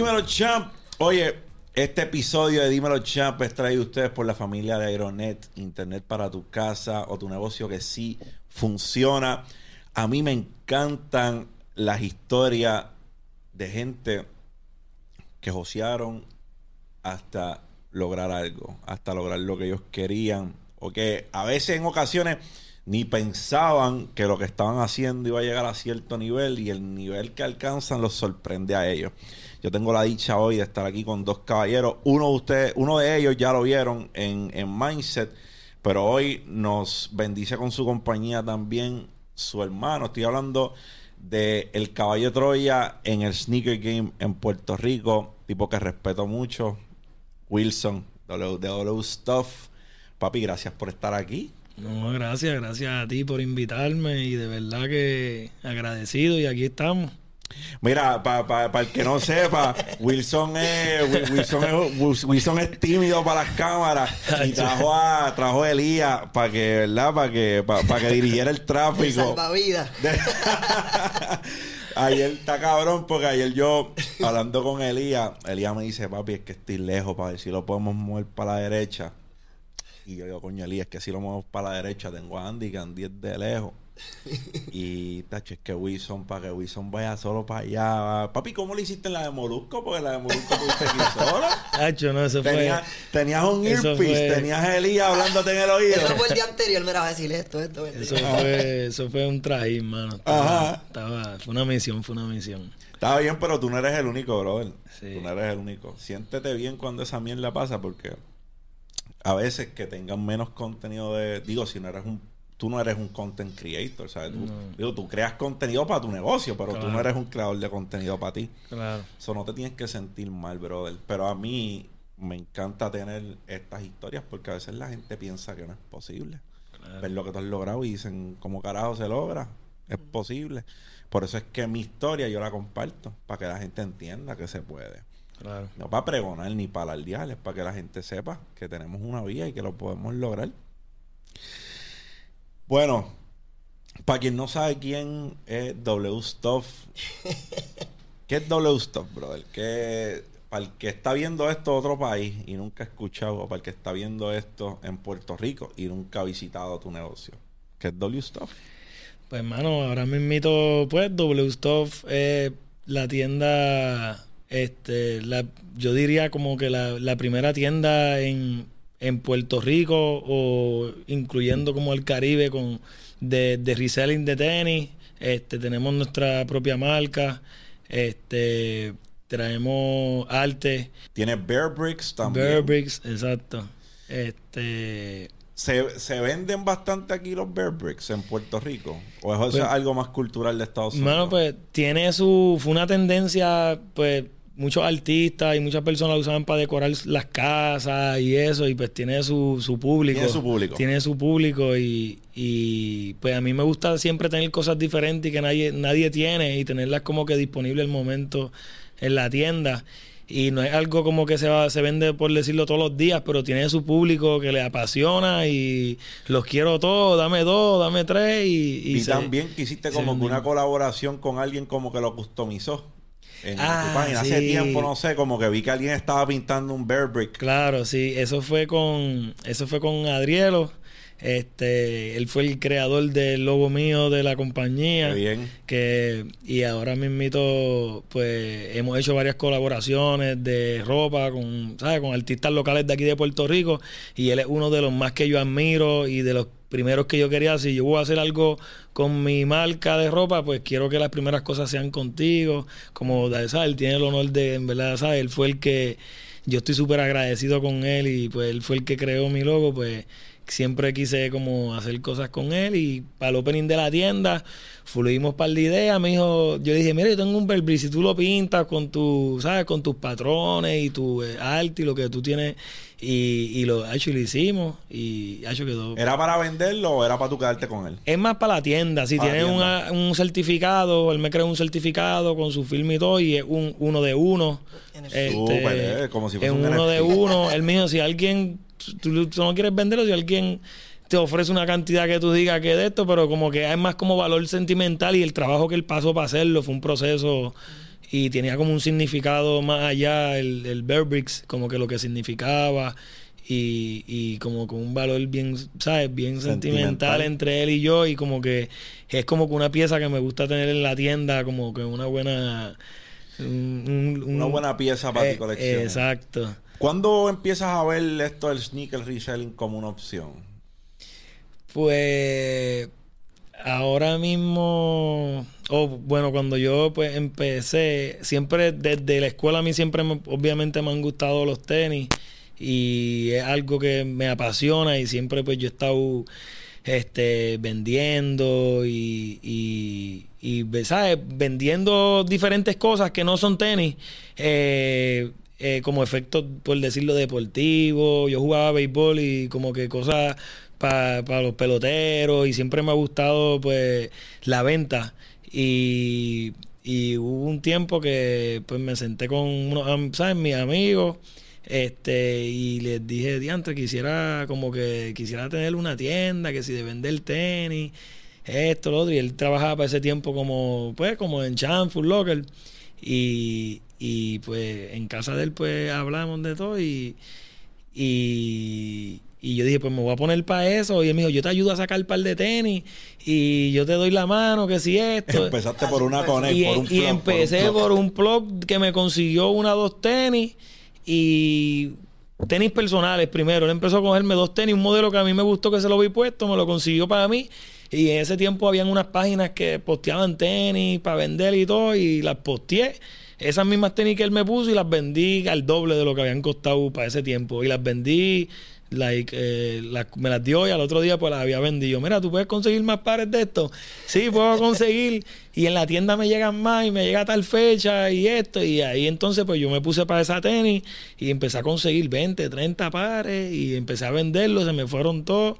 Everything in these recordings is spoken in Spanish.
Dímelo, champ. Oye, este episodio de Dímelo, champ es traído a ustedes por la familia de Aeronet, Internet para tu casa o tu negocio que sí funciona. A mí me encantan las historias de gente que josearon hasta lograr algo, hasta lograr lo que ellos querían, o que a veces en ocasiones ni pensaban que lo que estaban haciendo iba a llegar a cierto nivel y el nivel que alcanzan los sorprende a ellos. Yo tengo la dicha hoy de estar aquí con dos caballeros. Uno de ustedes, uno de ellos ya lo vieron en, en Mindset, pero hoy nos bendice con su compañía también su hermano. Estoy hablando de el caballo Troya en el sneaker game en Puerto Rico, tipo que respeto mucho, Wilson, WW Stuff. Papi, gracias por estar aquí. No, gracias, gracias a ti por invitarme y de verdad que agradecido y aquí estamos. Mira, para el que no sepa, Wilson es, Wilson es, Wilson es tímido para las cámaras y trajo a, trajo a Elías para que, ¿verdad? Para que, para, que dirigiera el tráfico. vida. ayer está cabrón porque ayer yo hablando con Elías, Elías me dice, papi, es que estoy lejos para ver si lo podemos mover para la derecha. Y yo digo, coño, Elías, es que si lo movemos para la derecha, tengo a Andy, que Andy es de lejos. y tacho, es que Wilson, para que Wilson vaya solo para allá. Papi, ¿cómo le hiciste en la de Molusco? Porque la de Molusco tuviste. Tacho, no, eso fue. Tenías un earpiece, tenías a Elías hablándote en el oído. Eso fue el día anterior, me era a decir esto, esto, Eso fue, eso fue un trajín, mano. Ajá. Estaba, fue una misión, fue una misión. Estaba bien, pero tú no eres el único, brother. Sí. Tú no eres el único. Siéntete bien cuando esa mierda pasa porque a veces que tengan menos contenido de. Digo, si no eres un tú no eres un content creator, ¿sabes? Tú, digo, tú creas contenido para tu negocio, pero tú no eres un creador de contenido para ti. Claro. Eso no te tienes que sentir mal, brother. Pero a mí me encanta tener estas historias porque a veces la gente piensa que no es posible. Ver lo que tú has logrado y dicen, ¿cómo carajo se logra? Es posible. Por eso es que mi historia yo la comparto, para que la gente entienda que se puede. Claro. No para pregonar ni para alardear, es para que la gente sepa que tenemos una vía y que lo podemos lograr. Bueno, para quien no sabe quién es W Stuff, ¿qué es W Stuff, brother? Que para el que está viendo esto en otro país y nunca ha escuchado, o para el que está viendo esto en Puerto Rico y nunca ha visitado tu negocio, ¿qué es W Stuff? Pues, hermano, ahora me invito, pues, W Stuff es la tienda, este, la, yo diría como que la, la primera tienda en en Puerto Rico o incluyendo como el Caribe con de, de reselling de tenis. Este, tenemos nuestra propia marca. Este, traemos arte. Tiene Bear Bricks también. Bear Bricks, exacto. Este. ¿Se, ¿Se, venden bastante aquí los Bear Bricks en Puerto Rico? ¿O es pues, algo más cultural de Estados Unidos? Bueno, pues tiene su. Fue una tendencia, pues muchos artistas y muchas personas lo usaban para decorar las casas y eso, y pues tiene su, su público. Tiene su público. Tiene su público y, y pues a mí me gusta siempre tener cosas diferentes y que nadie, nadie tiene y tenerlas como que disponible el momento en la tienda. Y no es algo como que se va, se vende por decirlo todos los días, pero tiene su público que le apasiona y los quiero todos, dame dos, dame tres y... Y, también quisiste como que una colaboración con alguien como que lo customizó en ah, tu página. Hace tiempo, no sé, como que vi que alguien estaba pintando un bear brick. Claro, sí, eso fue con, eso fue con Adrielo. Este, él fue el creador del logo mío de la compañía. bien. Que, y ahora mismo, pues, hemos hecho varias colaboraciones de ropa con, ¿sabes? con artistas locales de aquí de Puerto Rico. Y él es uno de los más que yo admiro y de los primeros que yo quería, si yo voy a hacer algo con mi marca de ropa, pues quiero que las primeras cosas sean contigo. Como, ¿sabes? Él tiene el honor de, en verdad. Él fue el que, yo estoy súper agradecido con él y pues él fue el que creó mi logo, pues siempre quise como hacer cosas con él y para el opening de la tienda fluimos para la idea, me dijo, yo dije, mira, yo tengo un Burberry, si tú lo pintas con tu, ¿sabes? Con tus patrones y tu eh, arte y lo que tú tienes y, y lo hecho y lo hicimos y hecho quedó. ¿Era para venderlo o era para tú quedarte con él? Es más para la tienda, si tienes un certificado, él me creó un certificado con su film y todo y es un uno de uno. Este, Súper, eh, como si fuese es un uno de uno, el mío, si alguien tú, no quieres venderlo si alguien te ofrece una cantidad que tú digas que de esto, pero como que hay más como valor sentimental y el trabajo que él pasó para hacerlo fue un proceso y tenía como un significado más allá, el, el Bear Bricks, como que lo que significaba y, y como con un valor bien, ¿sabes? Bien sentimental. Sentimental. entre él y yo y como que es como que una pieza que me gusta tener en la tienda, como que una buena... un- un- Una un- buena pieza para eh, tu colección. Exacto. ¿Cuándo empiezas a ver esto del sneaker reselling como una opción? Pues ahora mismo, o bueno, cuando yo pues empecé, siempre desde la escuela a mí siempre me- obviamente me han gustado los tenis y es algo que me apasiona y siempre pues yo he estado este vendiendo y, y, y, ¿sabes? vendiendo diferentes cosas que no son tenis eh, eh, como efecto por decirlo deportivo. Yo jugaba béisbol y como que cosas para los peloteros y siempre me ha gustado pues la venta. Y, y hubo un tiempo que pues me senté con unos ¿sabes? mis amigos este y les dije diantre quisiera como que quisiera tener una tienda que si de vender tenis esto lo otro y él trabajaba para ese tiempo como pues como en Chan Food Locker. Y, y pues en casa de él pues hablamos de todo y y, y yo dije, pues me voy a poner para eso. Y él me dijo, yo te ayudo a sacar el par de tenis y yo te doy la mano, que si esto. Empezaste por una connect, y, por un y plug, empecé plug. por un plug que me consiguió una dos tenis y tenis personales primero. Él empezó a cogerme dos tenis, un modelo que a mí me gustó que se lo vi puesto, me lo consiguió para mí. Y en ese tiempo habían unas páginas que posteaban tenis para vender y todo, y las posteé. Esas mismas tenis que él me puso y las vendí al doble de lo que habían costado para ese tiempo. Y las vendí, like, eh, me las dio y al otro día pues las había vendido. Mira, ¿tú puedes conseguir más pares de esto? Sí, puedo conseguir. y en la tienda me llegan más y me llega tal fecha y esto. Y ahí entonces pues yo me puse para esa tenis y empecé a conseguir 20, 30 pares y empecé a venderlos, se me fueron todos.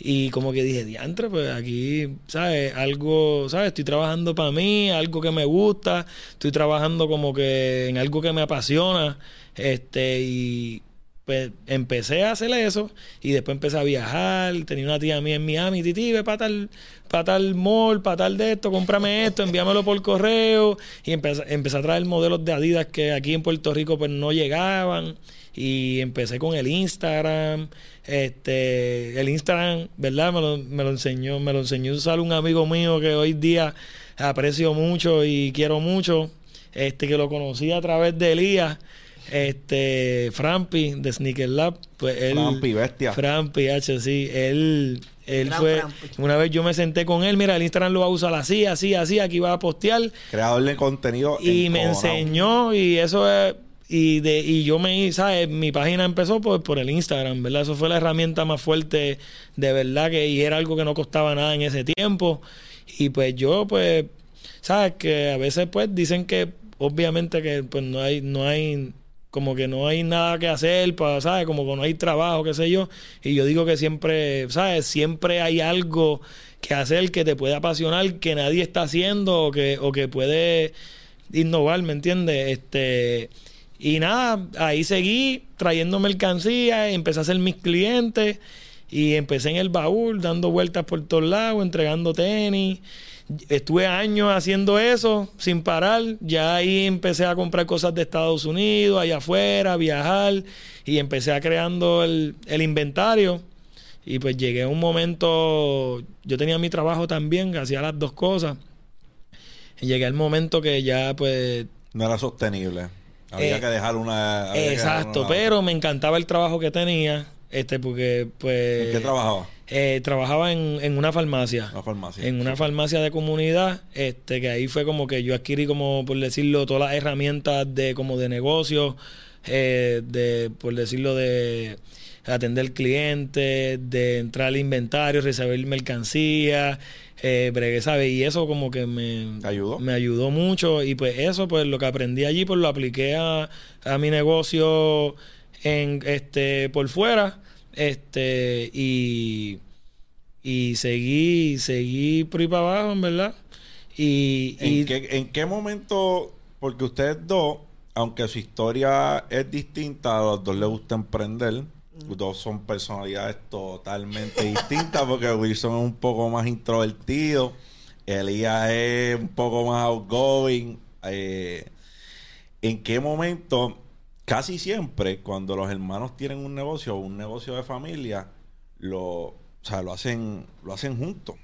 Y como que dije, diantre, pues aquí, ¿sabes? Algo, ¿sabes? Estoy trabajando para mí, algo que me gusta, estoy trabajando como que en algo que me apasiona. Este, y pues empecé a hacer eso y después empecé a viajar. Tenía una tía mía en Miami, Titi, ve para tal, para tal mall, para tal de esto, cómprame esto, envíamelo por correo. Y empecé, empecé a traer modelos de Adidas que aquí en Puerto Rico pues no llegaban. Y empecé con el Instagram. Este, el Instagram, ¿verdad? Me lo, me lo enseñó, me lo enseñó a usar un amigo mío que hoy día aprecio mucho y quiero mucho. Este, que lo conocí a través de Elías. Este, Frampi de Sneaker Lab. Pues él, Frampi, bestia. Frampi, H, sí. Él, él Gran fue. Frampi. Una vez yo me senté con él. Mira, el Instagram lo va a usar así, así, así. Aquí va a postear Creador de contenido. y me enseñó y eso es y de y yo me sabes mi página empezó por, por el Instagram verdad eso fue la herramienta más fuerte de verdad que y era algo que no costaba nada en ese tiempo. Y pues yo pues sabes que a veces pues dicen que obviamente que pues no hay no hay como que no hay nada que hacer para sabes como que no hay trabajo qué sé yo. Y yo digo que siempre sabes siempre hay algo que hacer que te puede apasionar que nadie está haciendo o que o que puede innovar, ¿me entiendes? Este, y nada, ahí seguí trayendo mercancía, empecé a ser mis clientes y empecé en el baúl, dando vueltas por todos lados, entregando tenis. Estuve años haciendo eso sin parar. Ya ahí empecé a comprar cosas de Estados Unidos, allá afuera, viajar y empecé a creando el, el inventario. Y pues llegué a un momento, yo tenía mi trabajo también, hacía las dos cosas. Y llegué al momento que ya pues No era sostenible. Había Eh, que dejar una. había que dejar Exacto, una- pero me encantaba el trabajo que tenía, este, porque pues ¿En qué trabajaba? eh, trabajaba en, en una farmacia. Una farmacia. En una farmacia de comunidad, este, que ahí fue como que yo adquirí como, por decirlo, todas las herramientas de como de negocio, eh, de, por decirlo, de atender clientes, de entrar al inventario, recibir mercancía, eh, bregué, ¿sabes? Y eso como que me, ¿Te ayudó? me ayudó mucho y pues eso, pues lo que aprendí allí, pues lo apliqué a, a mi negocio en este por fuera, este y y seguí seguí por ahí para abajo, en verdad. Y, y ¿En qué, ¿En qué momento? Porque ustedes dos, aunque su historia es distinta, a los dos les gusta emprender. Dos son personalidades totalmente distintas porque Wilson es un poco más introvertido, Elías es un poco más outgoing. eh, ¿en qué momento, casi siempre, cuando los hermanos tienen un negocio, un negocio de familia, lo, o sea, lo hacen, lo hacen juntos?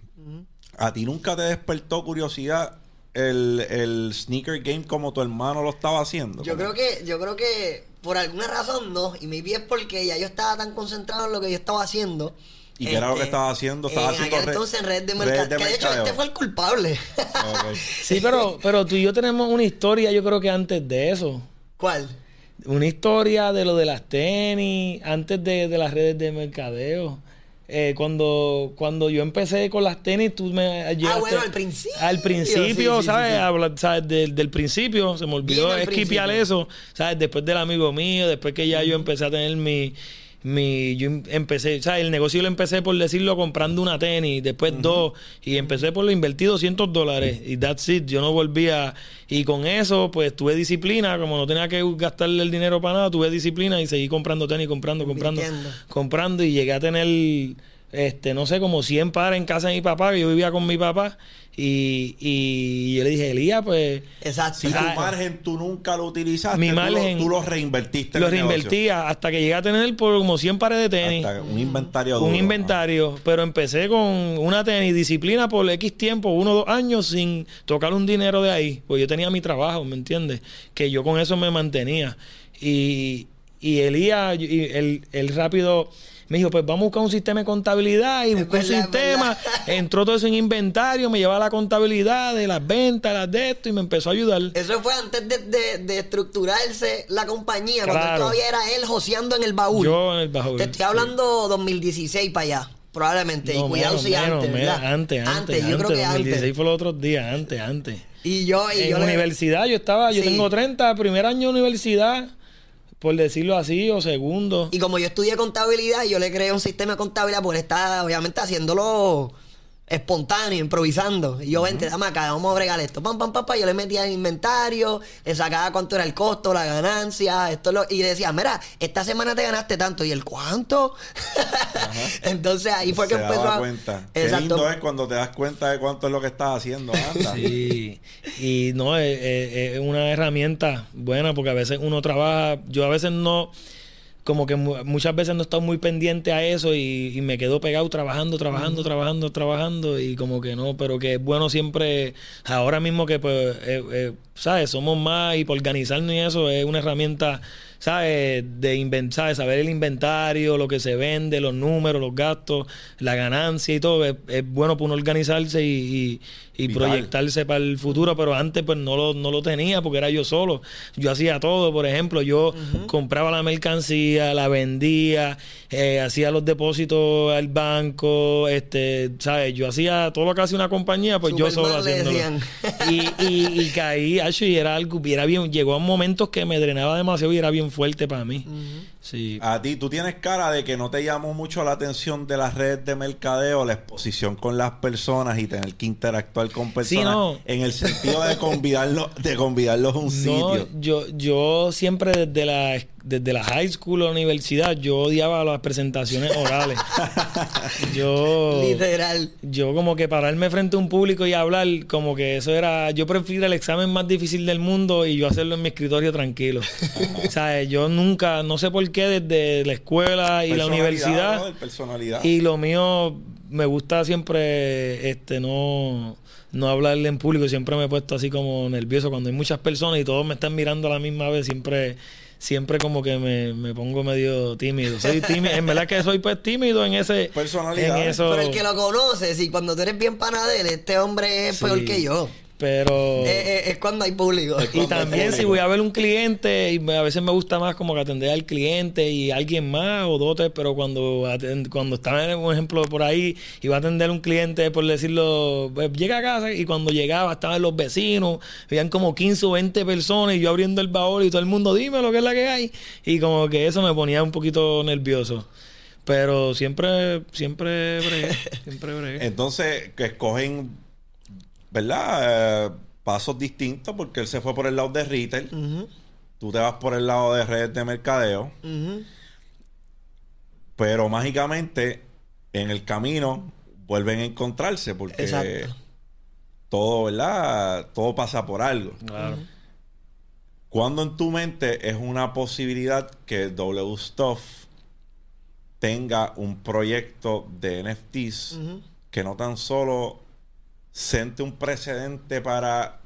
¿A ti nunca te despertó curiosidad el, el sneaker game como tu hermano lo estaba haciendo? Yo creo que, yo creo que por alguna razón no. Y maybe es porque ya yo estaba tan concentrado en lo que yo estaba haciendo. ¿Y qué era lo que estaba haciendo? Estaba en haciendo aquel entonces en red de redes mercado. de Que de hecho mercadeo. este fue el culpable. Sí, pero, pero tú y yo tenemos una historia, yo creo que antes de eso. ¿Cuál? Una historia de lo de las tenis, antes de, de las redes de mercadeo. Eh, cuando, cuando yo empecé con las tenis, tú me Ah, bueno, al principio. Al principio, Sí, sí, sí, ¿sabes? sí. Habla- ¿sabes? Del, del principio, se me olvidó principio. eso, ¿sabes? Después del amigo mío, después que ya yo empecé a tener mi... mi yo em- empecé, ¿sabes? El negocio lo empecé, por decirlo, comprando una tenis, después dos, y empecé por lo invertí 200 dólares, y that's it, yo no volvía... Y con eso, pues tuve disciplina, como no tenía que gastarle el dinero para nada, tuve disciplina y seguí comprando tenis, comprando, comprando, Invirtiendo. comprando y llegué a tener, este, no sé, como 100 pares en casa de mi papá, que yo vivía con mi papá. Y, y yo le dije, Elías, pues Exacto. Si tu Ah, margen tú nunca lo utilizaste, Mi tú, margen- lo, tú lo reinvertiste lo reinvertía hasta que llegué a tener por como 100 pares de tenis. Hasta un inventario un duro, inventario, pero empecé con una tenis disciplina por X tiempo, uno o dos años sin tocar un dinero de ahí, pues yo tenía mi trabajo, ¿me entiendes? Que yo con eso me mantenía. Y, y Elías, y él, él rápido me dijo, pues vamos a buscar un sistema de contabilidad y buscó un sistema, entró todo eso en inventario, me llevaba la contabilidad de las ventas, las de esto y me empezó a ayudar. Eso fue antes de, de- de estructurarse la compañía, cuando Claro. todavía era él joseando en el baúl. Yo en el baúl. Te estoy hablando 2016 para allá, probablemente. y cuidado si antes, ¿verdad? antes, antes, yo creo que 2016 antes. fue los otros días, antes, antes. Y yo, y en yo le- universidad yo estaba, yo Sí. tengo 30, primer año de universidad, por decirlo así, o segundo. Y como yo estudié contabilidad, yo le creé un sistema de contabilidad porque está obviamente haciéndolo espontáneo, improvisando. Y yo, vente, dame acá, vamos a bregar esto. Pam, pam, pam, pam. Yo le metía el inventario, le sacaba cuánto era el costo, la ganancia, esto lo, y decía, mira, esta semana te ganaste tanto. ¿Y el cuánto? Entonces ahí fue que empezó daba a. cuenta. Qué Exacto. lindo es cuando te das cuenta de cuánto es lo que estás haciendo. Anda. Sí, y no, es, es- es una herramienta buena porque a veces uno trabaja, yo a veces no, como que mu- muchas veces no estoy muy pendiente a eso y, y me quedo pegado trabajando, trabajando, trabajando, trabajando y como que no, pero que es bueno siempre, ahora mismo que pues, eh, eh, ¿sabes? Somos más y por organizarnos y eso es una herramienta, ¿sabes? De inventar, saber el inventario, lo que se vende, los números, los gastos, la ganancia y todo, es, es bueno para uno organizarse y, y, y Vital. proyectarse para el futuro, pero antes pues no lo, no lo tenía porque era yo solo. Yo hacía todo, por ejemplo, yo compraba la mercancía, la vendía, eh, hacía los depósitos al banco, este, ¿sabes? Yo hacía todo lo que hace una compañía, pues yo solo haciéndolo. Y, y, y caí, y era algo, y era bien, llegó a momentos que me drenaba demasiado y era bien fuerte para mí. Sí. A ti, tú tienes cara de que no te llamó mucho la atención de las redes de mercadeo, la exposición con las personas y tener que interactuar con personas no. en el sentido de convidarlos, de convidarlos a un No, sitio. yo, yo siempre desde la, desde la high school o la universidad, yo odiaba las presentaciones orales. yo, Literal. yo como que pararme frente a un público y hablar, como que eso era, yo prefiero el examen más difícil del mundo y yo hacerlo en mi escritorio tranquilo. o sea, yo nunca, no sé por qué desde la escuela y la universidad brother, personalidad. y lo mío me gusta siempre este no no hablarle en público, siempre me he puesto así como nervioso cuando hay muchas personas y todos me están mirando a la misma vez, siempre siempre como que me, me pongo medio tímido. Soy tímido, en verdad que soy pues tímido en ese Personalidad. en eso. Pero el que lo conoces, y cuando tú eres bien panadero, este hombre es Sí. peor que yo. Pero Eh, eh, es cuando hay público. y también si voy a ver un cliente y me- a veces me gusta más como que atender al cliente y alguien más o dos, tres, pero cuando cuando estaba en un ejemplo por ahí iba a atender un cliente por decirlo, pues, llega a casa y cuando llegaba estaban los vecinos, habían como 15 o 20 personas y yo abriendo el baúl y todo el mundo dime lo que es la que hay y como que eso me ponía un poquito nervioso. Pero siempre siempre bregué, siempre bregué. Entonces, que escogen, ¿verdad? Eh, pasos distintos porque él se fue por el lado de retail. Tú te vas por el lado de redes de mercadeo. Pero mágicamente, en el camino, vuelven a encontrarse porque Exacto. todo, ¿verdad? Todo pasa por algo. Claro. ¿Cuándo en tu mente es una posibilidad que W Stuff tenga un proyecto de NFTs que no tan solo sente un precedente para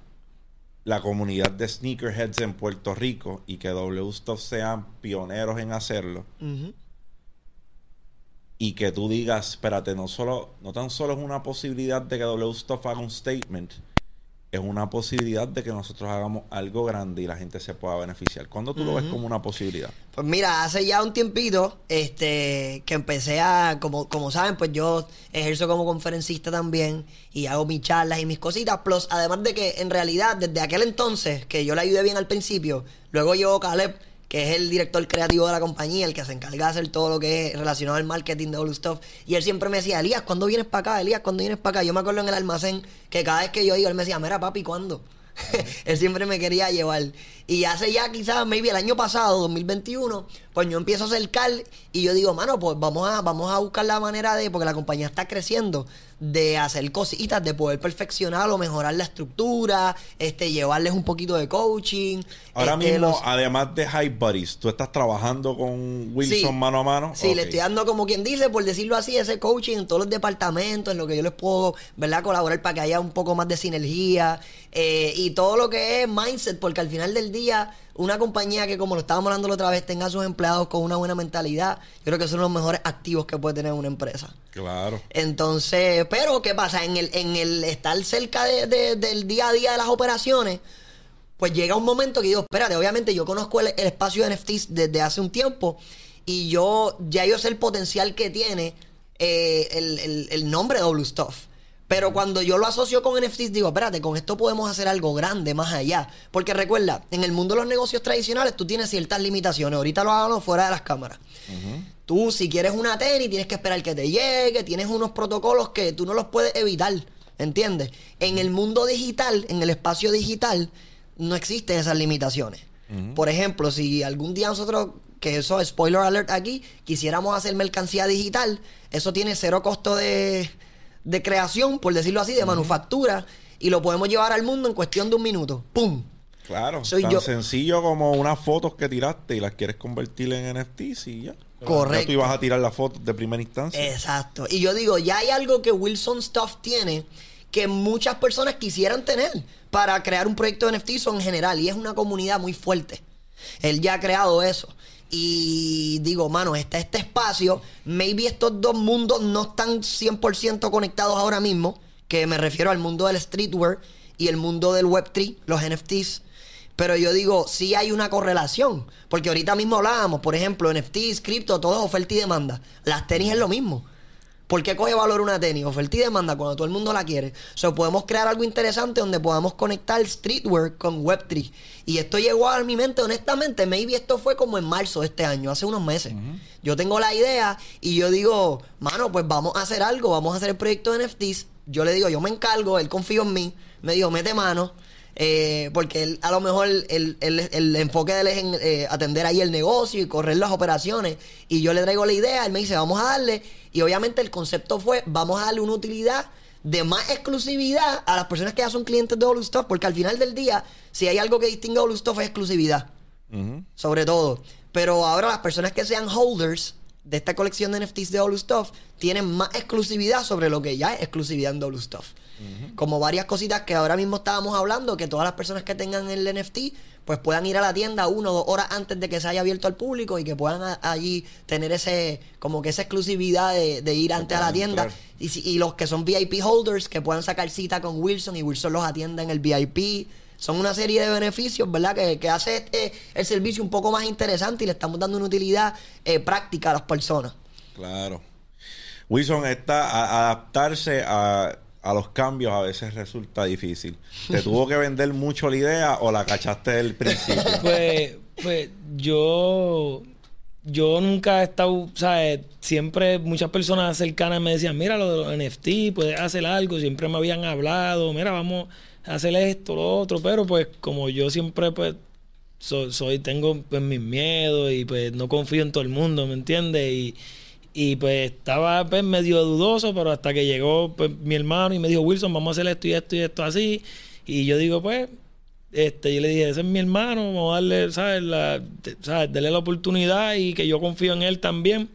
la comunidad de sneakerheads en Puerto Rico y que W Stuff sean pioneros en hacerlo? Y que tú digas, espérate, no solo, no tan solo es una posibilidad de que W Stuff haga un statement, es una posibilidad de que nosotros hagamos algo grande y la gente se pueda beneficiar. ¿Cuándo tú lo ves como una posibilidad? Pues mira, hace ya un tiempito, este, que empecé a, como, como saben, pues yo ejerzo como conferencista también y hago mis charlas y mis cositas. Plus, además de que en realidad, desde aquel entonces, que yo le ayudé bien al principio, luego llegó Caleb, que es el director creativo de la compañía, el que se encarga de hacer todo lo que es relacionado al marketing de All Stuff. Y él siempre me decía, Elías, ¿cuándo vienes para acá? Elías, ¿cuándo vienes para acá? Yo me acuerdo en el almacén que cada vez que yo iba, él me decía, mira, papi, ¿cuándo? él siempre me quería llevar. Y hace ya quizás, maybe el año pasado, 2021, pues yo empiezo a acercar y yo digo, mano, pues vamos a, vamos a buscar la manera de, porque la compañía está creciendo, de hacer cositas, de poder perfeccionar o mejorar la estructura, este, llevarles un poquito de coaching. Ahora este, mismo, los- además de Hype Buddies, ¿tú estás trabajando con Wilson Sí. mano a mano? Sí, le estoy dando como quien dice, por decirlo así, ese coaching en todos los departamentos, en lo que yo les puedo, ¿verdad? Colaborar para que haya un poco más de sinergia eh, y todo lo que es mindset, porque al final del día, una compañía que, como lo estábamos hablando la otra vez, tenga a sus empleados con una buena mentalidad, yo creo que son los mejores activos que puede tener una empresa. Claro. Entonces, pero ¿qué pasa? En el, en el estar cerca de- de- del día a día de las operaciones, pues llega un momento que digo, espérate, obviamente yo conozco el, el espacio de NFTs desde hace un tiempo y yo ya yo sé el potencial que tiene eh, el, el- el nombre de W Stuff. Pero cuando yo lo asocio con NFTs, digo, espérate, con esto podemos hacer algo grande más allá. Porque recuerda, en el mundo de los negocios tradicionales tú tienes ciertas limitaciones. Ahorita lo hablamos fuera de las cámaras. Tú, si quieres una tenis, tienes que esperar que te llegue, tienes unos protocolos que tú no los puedes evitar, ¿entiendes? En el mundo digital, en el espacio digital, no existen esas limitaciones. Por ejemplo, si algún día nosotros, que eso, spoiler alert aquí, quisiéramos hacer mercancía digital, eso tiene cero costo de, de creación, por decirlo así, de manufactura, y lo podemos llevar al mundo en cuestión de un minuto. ¡Pum! Claro. Soy tan yo. sencillo como unas fotos que tiraste y las quieres convertir en NFTs y ya. Correcto. Ya tú ibas a tirar las fotos de primera instancia. Exacto. Y yo digo, ya hay algo que Wilson Stuff tiene que muchas personas quisieran tener para crear un proyecto de NFTs en general. Y es una comunidad muy fuerte. Él ya ha creado eso. Y digo, mano, está este espacio. Maybe estos dos mundos no están 100% conectados ahora mismo. Que me refiero al mundo del streetwear y el mundo del Web3, los NFTs. Pero yo digo, sí hay una correlación. Porque ahorita mismo hablábamos, por ejemplo, NFTs, cripto, todo es oferta y demanda. Las tenis es lo mismo. ¿Por qué coge valor una tenis? Oferta y demanda cuando todo el mundo la quiere. O sea, podemos crear algo interesante donde podamos conectar streetwear con Web3. Y esto llegó a mi mente, honestamente, maybe esto fue como en marzo de este año, hace unos meses. Yo tengo la idea y yo digo, mano, pues vamos a hacer algo, vamos a hacer el proyecto de NFTs. Yo le digo, yo me encargo, él confío en mí. Me dijo, mete mano. Eh, porque él, a lo mejor el, el- el enfoque de él es en eh, atender ahí el negocio y correr las operaciones. Y yo le traigo la idea, él me dice, vamos a darle. Y obviamente el concepto fue, vamos a darle una utilidad de más exclusividad a las personas que ya son clientes de All Stuff. Porque al final del día, si hay algo que distingue a All Stuff es exclusividad sobre todo. Pero ahora las personas que sean holders de esta colección de NFTs de All Stuff tienen más exclusividad sobre lo que ya es exclusividad en All Stuff. Como varias cositas que ahora mismo estábamos hablando, que todas las personas que tengan el NFT pues puedan ir a la tienda una o dos horas antes de que se haya abierto al público y que puedan a- allí tener ese como que esa exclusividad de, de ir antes a la tienda entrar. y, si- y los que son VIP holders que puedan sacar cita con Wilson y Wilson los atienda en el VIP. Son una serie de beneficios, ¿verdad? Que, que hace este, el servicio un poco más interesante y le estamos dando una utilidad eh, práctica a las personas. Claro. Wilson, está a- adaptarse a, a los cambios a veces resulta difícil. ¿Te tuvo que vender mucho la idea o la cachaste del principio? Pues, pues yo, yo nunca he estado, ¿sabes? Siempre muchas personas cercanas me decían, mira lo de los NFT, puedes hacer algo. Siempre me habían hablado, mira, vamos hacer esto, lo otro. Pero pues como yo siempre pues so- soy, tengo pues mis miedos y pues no confío en todo el mundo, ¿me entiendes? Y, y pues estaba pues medio dudoso, pero hasta que llegó pues mi hermano y me dijo, Wilson, vamos a hacer esto y esto y esto así. Y yo digo, pues, este, yo le dije, ese es mi hermano, vamos a darle, ¿sabes? La, ¿sabes? Darle la oportunidad y que yo confío en él también.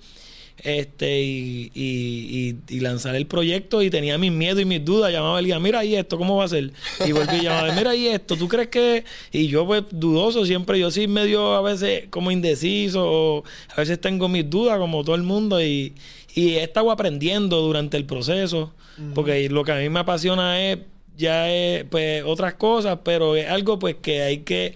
Este, y, y, y, lanzar el proyecto y tenía mis miedos y mis dudas. Llamaba el día, mira ahí esto, ¿cómo va a ser? Y volví a llamar, mira ahí esto, ¿tú crees que...? Y yo pues dudoso siempre, yo sí medio a veces como indeciso, o a veces tengo mis dudas como todo el mundo y, y he estado aprendiendo durante el proceso, porque lo que a mí me apasiona es ya es pues otras cosas, pero es algo pues que hay que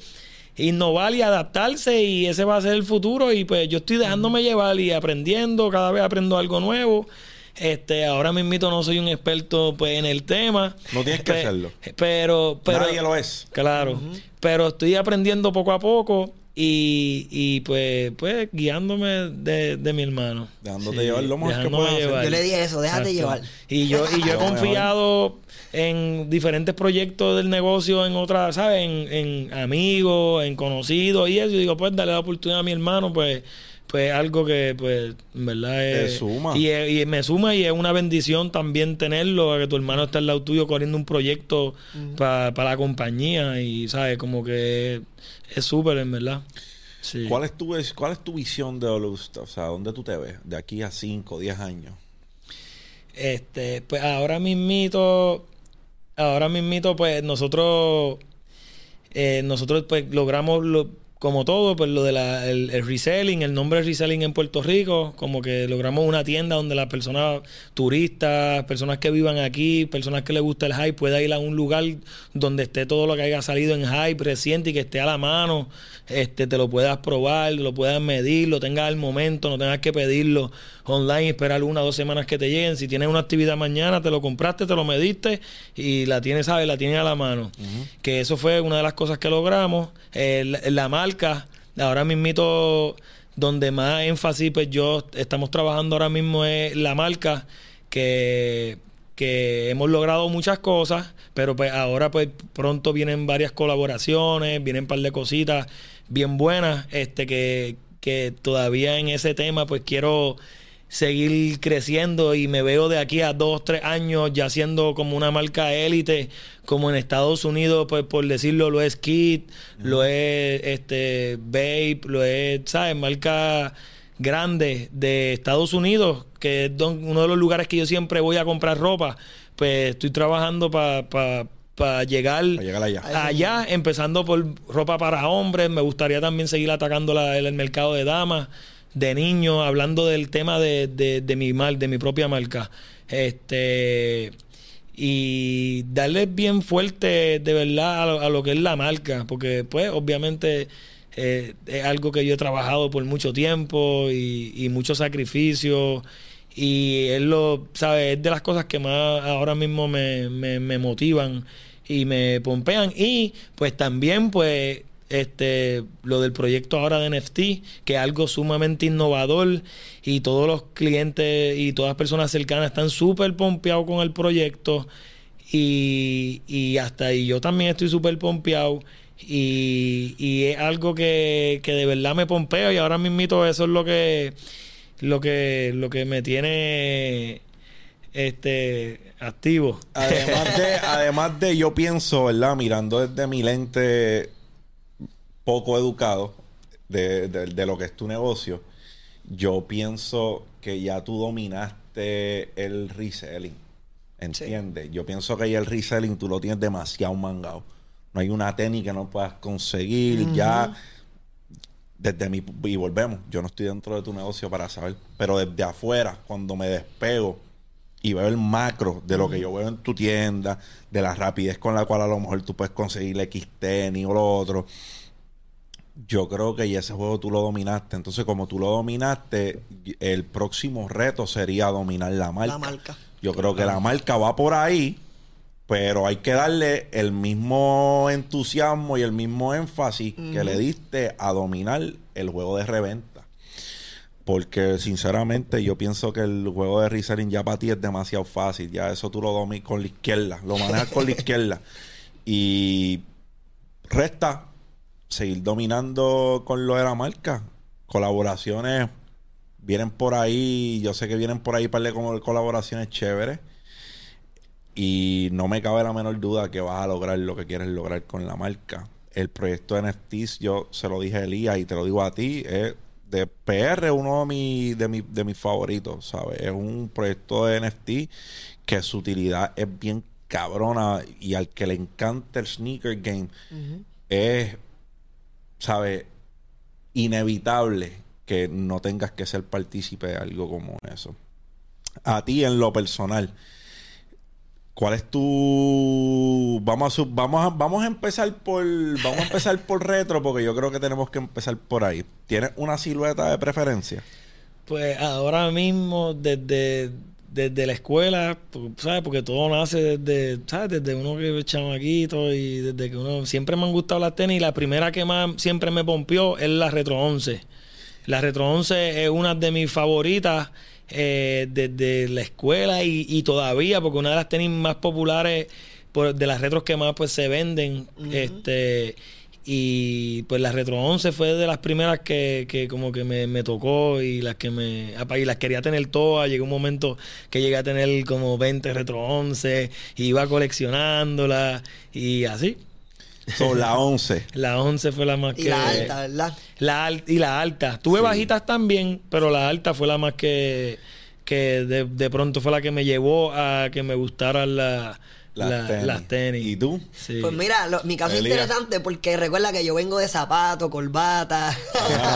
innovar y adaptarse y ese va a ser el futuro y pues yo estoy dejándome llevar y aprendiendo, cada vez aprendo algo nuevo. Este, ahora mismo no soy un experto pues en el tema. No tienes que hacerlo. Pero, pero Nadie lo es. Claro. Pero estoy aprendiendo poco a poco y, y pues, pues guiándome de, de mi hermano. Dejándote llevar lo más que puedas Yo le dije eso, déjate llevar. Y yo, y yo he confiado en diferentes proyectos del negocio, en otras, ¿sabes? En, en amigos, en conocidos y eso. Y digo, pues darle la oportunidad a mi hermano, pues pues algo que pues en verdad es suma. Y, y, me suma y es una bendición también tenerlo que tu hermano esté al lado tuyo corriendo un proyecto para la compañía y sabes como que es súper en verdad sí. ¿Cuál es tu cuál es tu visión de Olusta? O sea, ¿dónde tú te ves de aquí a 5, 10 años? Este, pues ahora mismito ahora mismito pues nosotros eh, nosotros pues logramos lo, como todo, pues lo de la, el, reselling, el nombre reselling en Puerto Rico, como que logramos una tienda donde las personas turistas, personas que vivan aquí, personas que les gusta el hype, pueda ir a un lugar donde esté todo lo que haya salido en hype reciente y que esté a la mano, este, te lo puedas probar, lo puedas medir, lo tengas al momento, no tengas que pedirlo online, esperar una o dos semanas que te lleguen. Si tienes una actividad mañana, te lo compraste, te lo mediste y la tienes, ¿sabes? La tienes a la mano. Que eso fue una de las cosas que logramos. la marca, ahora mismito, donde más énfasis, pues yo estamos trabajando ahora mismo es la marca que que hemos logrado muchas cosas, pero pues ahora pues pronto vienen varias colaboraciones, vienen un par de cositas bien buenas, este que, que todavía en ese tema pues quiero seguir creciendo y me veo de aquí a dos, tres años ya siendo como una marca élite, como en Estados Unidos, pues por decirlo, lo es Kit, lo es este Babe, lo es, ¿sabes? Marca grande de Estados Unidos, que es uno de los lugares que yo siempre voy a comprar ropa, pues estoy trabajando para llegar, llegar allá. allá. empezando por ropa para hombres, me gustaría también seguir atacando el mercado de damas de niño hablando del tema de, de, mi mal, de mi propia marca. Este y darle bien fuerte de verdad a lo, que es la marca, porque pues obviamente eh, es algo que yo he trabajado por mucho tiempo y, y mucho sacrificio y es lo, ¿sabes? Es de las cosas que más ahora mismo me, me, me motivan y me pompean y pues también pues este lo del proyecto ahora de NFT, que es algo sumamente innovador y todos los clientes y todas las personas cercanas están súper pompeados con el proyecto y, y hasta ahí yo también estoy súper pompeado y, y, es algo que, que de verdad me pompeo y ahora mismo eso es lo que lo que lo que me tiene este activo. Además de, además de yo pienso, ¿verdad? Mirando desde mi lente poco educado de, lo que es tu negocio, yo pienso que ya tú dominaste el reselling. ¿Entiendes? Yo pienso que ya el reselling tú lo tienes demasiado mangado. No hay una técnica que no puedas conseguir. Ya, desde mi. Y volvemos. Yo no estoy dentro de tu negocio para saber. Pero desde afuera, cuando me despego y veo el macro de lo que yo veo en tu tienda, de la rapidez con la cual a lo mejor tú puedes conseguir X tenis o lo otro yo creo que ese juego tú lo dominaste. Entonces, como tú lo dominaste, el próximo reto sería dominar la marca. La marca. Yo creo que la marca va por ahí, pero hay que darle el mismo entusiasmo y el mismo énfasis que le diste a dominar el juego de reventa. Porque sinceramente yo pienso que el juego de reselling ya para ti es demasiado fácil. Ya eso tú lo dominas con la izquierda. Lo manejas con la izquierda. Y resta seguir dominando con lo de la marca. Colaboraciones vienen por ahí, yo sé que vienen por ahí para de colaboraciones chéveres. y no me cabe la menor duda que vas a lograr lo que quieres lograr con la marca. El proyecto de NFTs, yo se lo dije a Elías y te lo digo a ti, es de PR uno de, mi, de, mi, de mis favoritos, ¿sabes? Es un proyecto de NFT que su utilidad es bien cabrona y al que le encanta el sneaker game es, ¿sabes? Inevitable que no tengas que ser partícipe de algo como eso. A ti en lo personal, ¿Cuál es tu vamos a vamos vamos empezar por vamos a empezar por retro porque yo creo que tenemos que empezar por ahí. ¿Tienes una silueta de preferencia? Pues ahora mismo desde desde la escuela, ¿sabes? Porque todo nace desde, ¿sabes? Desde uno que es chamaquito y desde que uno siempre me han gustado las tenis y la primera que más siempre me pompió es la Retro 11. La Retro 11 es una de mis favoritas eh, desde la escuela y, todavía, porque una de las tenis más populares de las retros que más pues se venden, este y pues la Retro 11 fue de las primeras que, que como que me, tocó y las que me y las quería tener todas. Llegó un momento que llegué a tener como 20 Retro 11, y iba coleccionándolas y así. Son la 11. la 11 fue la más y la alta, ¿verdad? La y la alta. Tuve bajitas también, pero la alta fue la más que, que de, de pronto fue la que me llevó a que me gustaran la, las, tenis. ¿Y tú? Pues mira, mi caso es interesante porque recuerda que yo vengo de zapatos, corbata.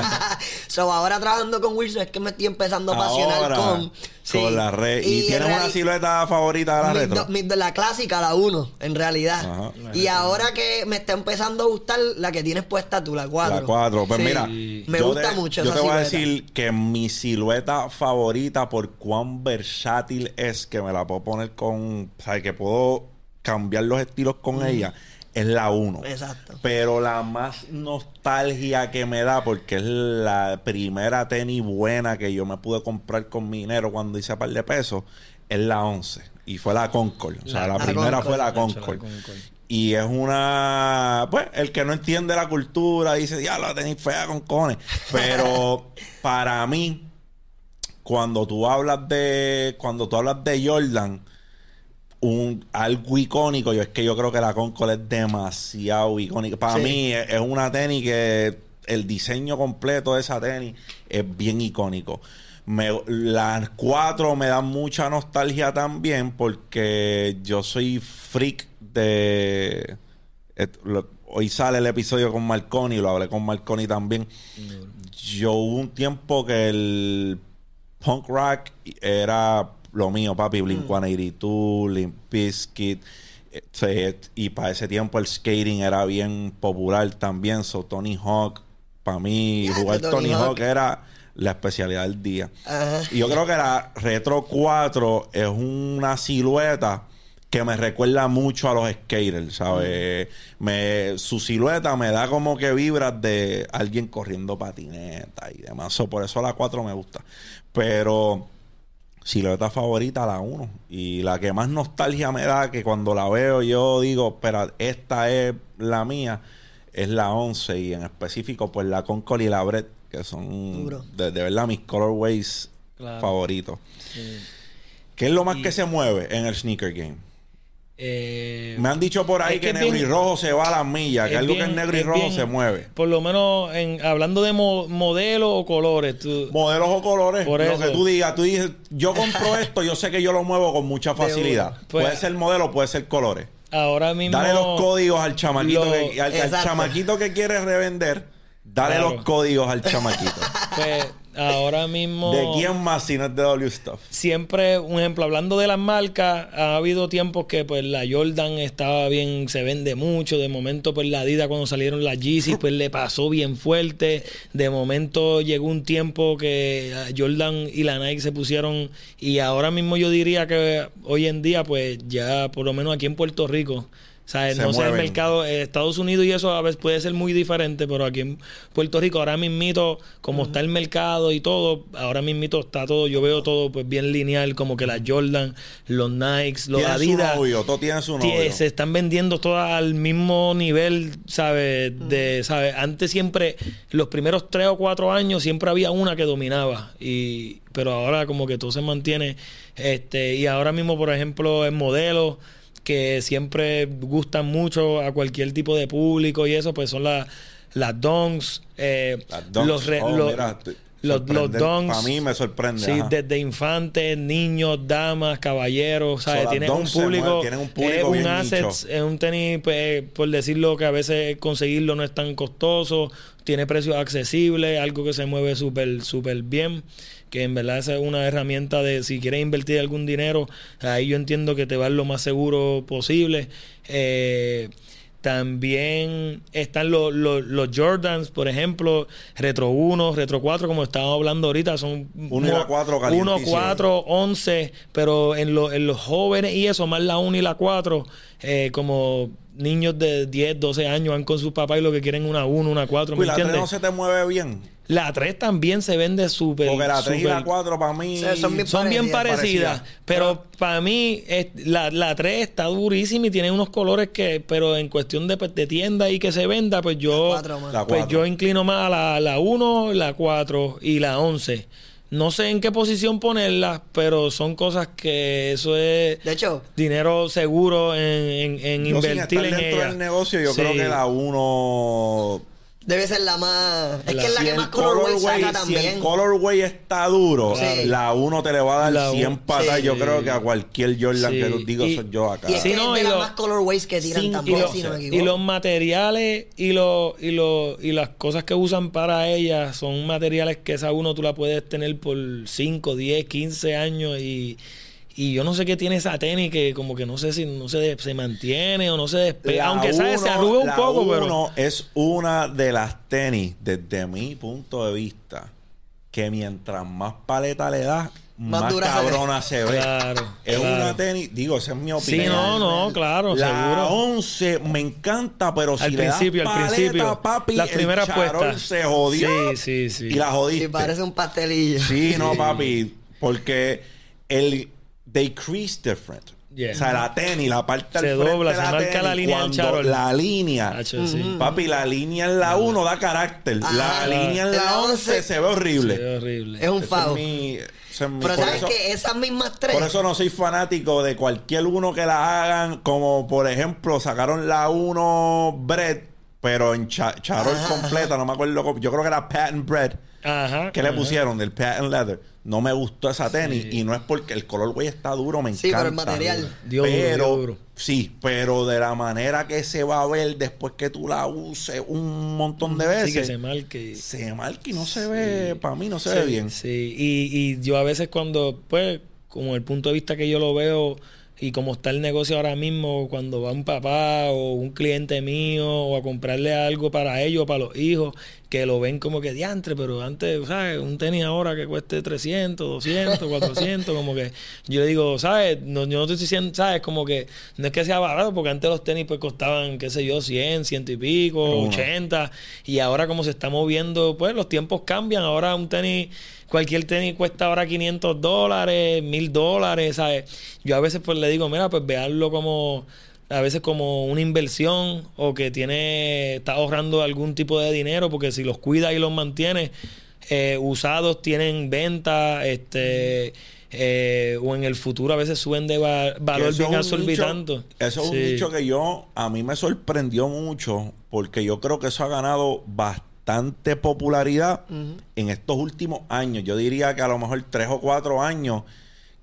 so, ahora trabajando con Wilson es que me estoy empezando a apasionar con... con la red. ¿Y, tienes una silueta favorita de la retro? la clásica, la 1, en realidad. Y ahora que me está empezando a gustar la que tienes puesta tú, la 4. La 4. Pues mira, me gusta mucho Yo te voy a decir que mi silueta favorita por cuán versátil es que me la puedo poner con... O sea, que puedo cambiar los estilos con ella es la 1. Exacto. Pero la más nostalgia que me da, porque es la primera tenis buena que yo me pude comprar con mi dinero cuando hice par de pesos, es la 11. Y fue la Concord. O sea, la, primera fue la Concord. Y es una. Pues, el que no entiende la cultura dice, ya la tenis fea con cones. Pero para mí, cuando tú hablas de. Cuando tú hablas de Jordan un algo icónico. Yo es que yo creo que la Concord es demasiado icónica. Para mí es, una tenis que el diseño completo de esa tenis es bien icónico. las cuatro me dan mucha nostalgia también porque yo soy freak de... hoy sale el episodio con Marconi, lo hablé con Marconi también. Yo hubo un tiempo que el punk rock era lo mío, papi, Blink 182, mm. Limp Bizkit. Eh, y para ese tiempo el skating era bien popular también. So, Tony Hawk, para mí, jugar Tony, Hawk. era la especialidad del día. Y yo creo que la Retro 4 es una silueta que me recuerda mucho a los skaters, ¿sabes? Mm. Me, su silueta me da como que vibras de alguien corriendo patineta y demás. por eso la 4 me gusta. Pero silueta favorita, la 1. Y la que más nostalgia me da, que cuando la veo yo digo, espera, esta es la mía, es la 11. Y en específico, pues la Concord y la Brett, que son de, verdad mis colorways favoritos. ¿Qué es lo más que se mueve en el sneaker game? Eh, Me han dicho por ahí que, negro y rojo se va a las millas, que algo que es negro y rojo se mueve. Por lo menos en, hablando de modelos o colores. modelos o colores, lo que tú digas, tú dices, yo compro esto, yo sé que yo lo muevo con mucha facilidad. Pues puede ser modelo, puede ser colores. Ahora mismo. Dale los códigos al chamaquito, que, al, chamaquito que quiere revender, dale los códigos al chamaquito. Pues Ahora mismo. ¿De quién más si no es de W Stuff? Siempre, un ejemplo, hablando de las marcas, ha habido tiempos que pues la Jordan estaba bien, se vende mucho. De momento, pues la Adidas cuando salieron las Yeezys, pues le pasó bien fuerte. De momento llegó un tiempo que Jordan y la Nike se pusieron. Y ahora mismo yo diría que hoy en día, pues ya por lo menos aquí en Puerto Rico ¿Sabes? No sé el mercado, eh, Estados Unidos y eso a veces puede ser muy diferente, pero aquí en Puerto Rico ahora mismito, como está el mercado y todo, ahora mismito está todo, yo veo todo pues bien lineal, como que las Jordan, los Nikes, los Adidas. su novio, todo tiene su Tie- novio. se están vendiendo todas al mismo nivel, ¿sabes? De, ¿sabes? Antes siempre, los primeros tres o cuatro años, siempre había una que dominaba. Y, pero ahora como que todo se mantiene. Este, y ahora mismo, por ejemplo, en modelos que siempre gustan mucho a cualquier tipo de público y eso, pues son las las donks, eh, Las Dunks. los, re- Oh, los, mira, los, los donks. A mí me sorprende. Sí, ajá. desde infantes, niños, damas, caballeros, ¿sabes? So, Tienen un público, tienen un público es un bien asset, nicho. es un tenis, pues, por decirlo que a veces conseguirlo no es tan costoso, tiene precios accesibles, algo que se mueve súper, súper bien, que en verdad esa es una herramienta de si quieres invertir algún dinero, ahí yo entiendo que te va lo más seguro posible. Eh, también están los, los, los Jordans, por ejemplo, Retro 1, Retro 4, como estábamos hablando ahorita, son Uno y la cuatro 1, calientísimo. 4, 11, pero en, lo- en los jóvenes y eso, más la 1 y la 4, eh, como niños de 10, 12 años van con sus papás y lo que quieren una 1, una 4, ¿me Uy, la 3 entiendes? no se te mueve bien. La 3 también se vende súper. Porque la 3 y la súper- 4 para mí. Sí, son bien son bien Parecida, parecidas, parecida. pero para mí es- la, la 3 está durísima y tiene unos colores que, pero en cuestión de, de tienda y que se venda, pues yo, La cuatro más. La pues cuatro. yo inclino más a la, la 1, la 4 y la 11. No sé en qué posición ponerlas, pero son cosas que eso es De hecho, dinero seguro en, en- en Yo sin invertir estar en dentro ella. del negocio, yo Sí. creo que la 1. Debe ser la más. Es La- que es la si que más colorway colorway- saca si también. el colorway está duro, Sí. la 1 te le va a dar La 100 un- patas. sí. Yo creo que a cualquier Jordan Sí. que tú digo Y- soy yo acá. Y es Sí, que no, es y de las lo- más colorways que tiran Sin- y, también, lo- si no me y los materiales y, lo, y, lo, y las cosas que usan para ellas son materiales que esa uno tú la puedes tener por 5, 10, 15 años y, y yo no sé qué tiene esa tenis que como que no sé si no se, de- se mantiene o no se despega, La aunque ¿sabes? se uno- arruga un la poco, pero uno es una de las tenis, desde mi punto de vista, que mientras más paleta le das, Más más, dura se ve. cabrona se ve. Claro, Es claro. una tenis, digo, esa es mi Sí, opinión. no, no, claro, la seguro. 11 me encanta, pero si Al le principio, das al principio. papi, Las el primeras puestas. se jodió. Sí, sí, sí. Y la jodiste. Y parece un pastelillo. Sí, no, papi, porque el they crease different. Yeah. O sea, la tenis, la parte Se al frente dobla, de se la marca tenis, la línea cuando charol. La línea. Hacho, sí. Papi, la línea en la 1 da carácter. Ajá. la línea en la la 11 11 se ve horrible. Sí, horrible. Es un foul. es es Pero por sabes eso- que esas mismas tres. por eso no soy fanático de cualquier uno que la hagan, como por ejemplo sacaron la 1 Bread, pero en cha- charol Ajá, completa, no me acuerdo, yo creo que era Patent Bread. Ajá. ¿Qué le ajá. pusieron del patent leather? No me gustó esa tenis y no es porque el color güey está duro, me Sí, encanta. pero el material. Dio duro, pero dio duro. sí, pero de la manera que se va a ver después que tú la uses un montón de veces, Sí, que se marque. se marca y no se ve, para mí no se ve bien. Sí, y, y yo a veces cuando, pues, como el punto de vista que yo lo veo y como está el negocio ahora mismo, cuando va un papá o un cliente mío o a comprarle algo para ellos, para los hijos, que lo ven como que diantre, pero antes, ¿sabes? Un tenis ahora que cueste 300, 200, 400, como que yo le digo, ¿sabes? No, yo no te estoy diciendo, ¿sabes? Como que no es que sea barato, porque antes los tenis pues costaban, qué sé yo, 100, 100 y pico, Uno. 80, y ahora como se está moviendo, pues los tiempos cambian, ahora un tenis Cualquier tenis cuesta ahora 500 dólares, 1000 dólares, ¿sabes? Yo a veces pues le digo, mira, pues veanlo como, a veces como una inversión o que tiene, está ahorrando algún tipo de dinero porque si los cuida y los mantiene, eh, usados tienen venta, este, eh, o en el futuro a veces suben de va- valor Eso bien es un exorbitante. nicho- Eso es un Sí. dicho que yo, a mí me sorprendió mucho porque yo creo que eso ha ganado bastante popularidad en estos últimos años. Yo diría que a lo mejor tres o cuatro años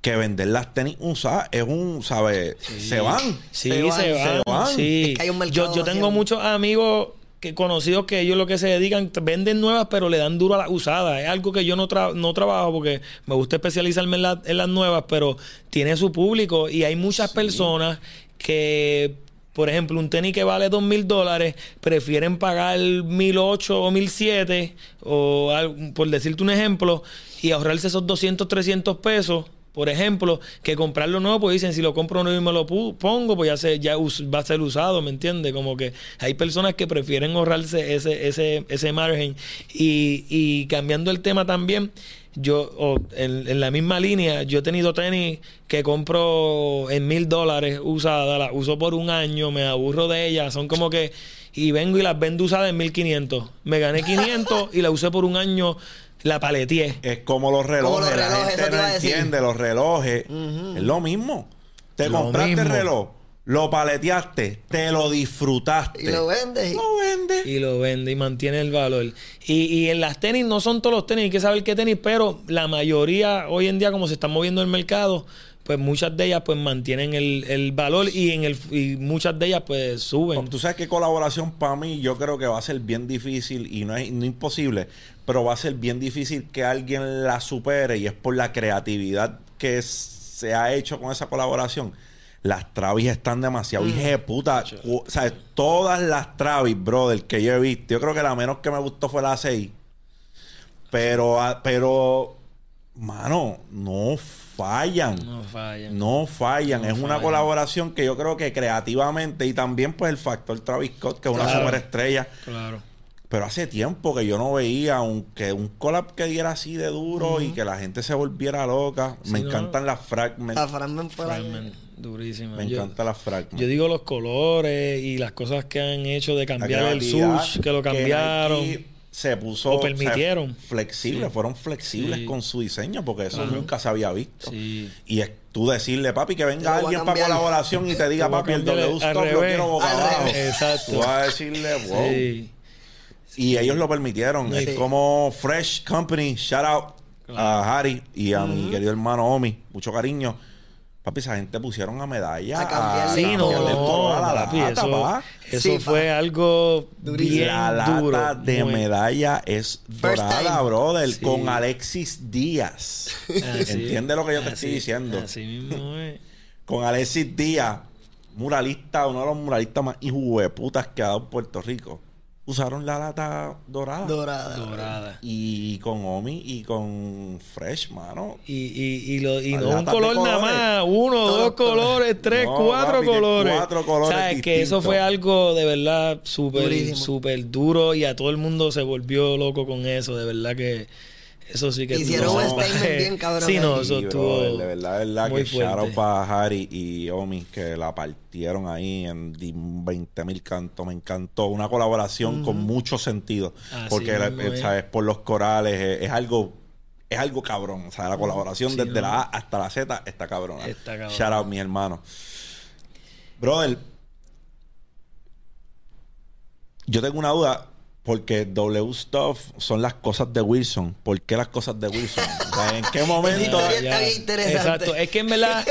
que vender las tenis usadas es un, ¿sabes? Se van. Sí, Se se van, se van. sí. Es que hay un mercado yo, yo tengo muchos amigos que conocidos que ellos lo que se dedican, venden nuevas, pero le dan duro a las usadas. Es algo que yo no, tra- no trabajo porque me gusta especializarme en, la- en las nuevas, pero tiene su público y hay muchas personas que, por ejemplo, un tenis que vale dos mil dólares, prefieren pagar mil ocho o mil siete, o por decirte un ejemplo, y ahorrarse esos 200, 300 pesos por ejemplo, que comprarlo nuevo, pues dicen, si lo compro nuevo y me lo pongo, pues ya, se, ya va a ser usado, ¿me entiendes? Como que hay personas que prefieren ahorrarse ese, ese, ese margen. Y, y cambiando el tema también, yo, o en, en la misma línea, yo he tenido tenis que compro en mil dólares usadas, las uso por un año, me aburro de ellas, son como que, y vengo y las vendo usadas en 1500. Me gané 500 y la usé por un año, la paleteé. Es como los relojes. los la gente no entiende. Los relojes es lo mismo. Te Lo compraste el reloj, lo paleteaste, te lo disfrutaste. Y lo vendes. y- Lo vendes. y lo vende y mantiene el valor. Y, y en las tenis no son todos los tenis, hay que saber qué tenis, pero la mayoría hoy en día como se está moviendo el mercado, pues muchas de ellas pues mantienen el, el valor y en el y muchas de ellas pues suben. Tú sabes que colaboración para mí yo creo que va a ser bien difícil y no es no imposible, pero va a ser bien difícil que alguien la supere y es por la creatividad que se ha hecho con esa colaboración. Las Travis están demasiado hijas de puta. O sea, todas las Travis, brother, que yo he visto. Yo creo que la menos que me gustó fue la 6. Pero, ah, pero, mano, no fallan. No fallan. No fallan. No es una colaboración que yo creo que creativamente y también pues el factor Travis Scott, que es una superestrella. Claro. Pero hace tiempo que yo no veía un, que un collab que diera así de duro y que la gente se volviera loca. Sí, Me ¿no? encantan las fragments. La Fragment Fragment, durísima. Me Yo- encantan las fragments. Yo digo los colores y las cosas que han hecho de cambiar el sush, que lo cambiaron. Nike se puso O permitieron. o sea, flexibles, Sí. fueron flexibles Sí. con su diseño porque eso nunca se había visto. Sí. Y es tú decirle, papi, que venga alguien para colaboración y te diga, Te papi, el W stop lo quiero boca abajo. Exacto. Tú vas a decirle, wow. Sí. Y ellos lo permitieron. Sí. Es como Fresh Company, shout out a Harry y a mi querido hermano Omi. Mucho cariño. Papi, esa gente pusieron a medalla. A cambiarle Sí, no, toda la papi, lata, eso, pa. eso Sí, fue pa. algo Durísimo. bien la lata duro. de muy- medalla es dorada, brother, Sí. con Alexis Díaz. Así- ¿Entiendes lo que yo te así- estoy diciendo? Así mismo es. Con Alexis Díaz, muralista, uno de los muralistas más putas que ha dado Puerto Rico. Usaron la lata dorada. dorada. Dorada. Y con Omi y con Fresh, mano. Y, y, y, lo, y no un color nada más, uno, Todos dos colores. tres, No, cuatro papi, colores. cuatro colores ¿Sabes? Que eso fue algo de verdad súper, súper duro y a todo el mundo se volvió loco con eso. De verdad que eso sí que Hicieron no, un statement bien cabrón Sí, no, eso estuvo. de verdad, de verdad muy que shout out fuerte. para Harry y Omi que la partieron ahí en 20 mil cantos. Me encantó. Una colaboración con mucho sentido. Porque, la-. ¿sabes? Por los corales es, es algo. Es algo cabrón. O sea, la colaboración Sí, desde ¿no? la A hasta la Z está cabrona. Está cabrón. Shout out, mis hermanos. Brother, yo tengo una duda. Porque W Stuff son las cosas de Wilson. ¿Por qué las cosas de Wilson? O sea, ¿En qué momento? Exacto. Es que en verdad,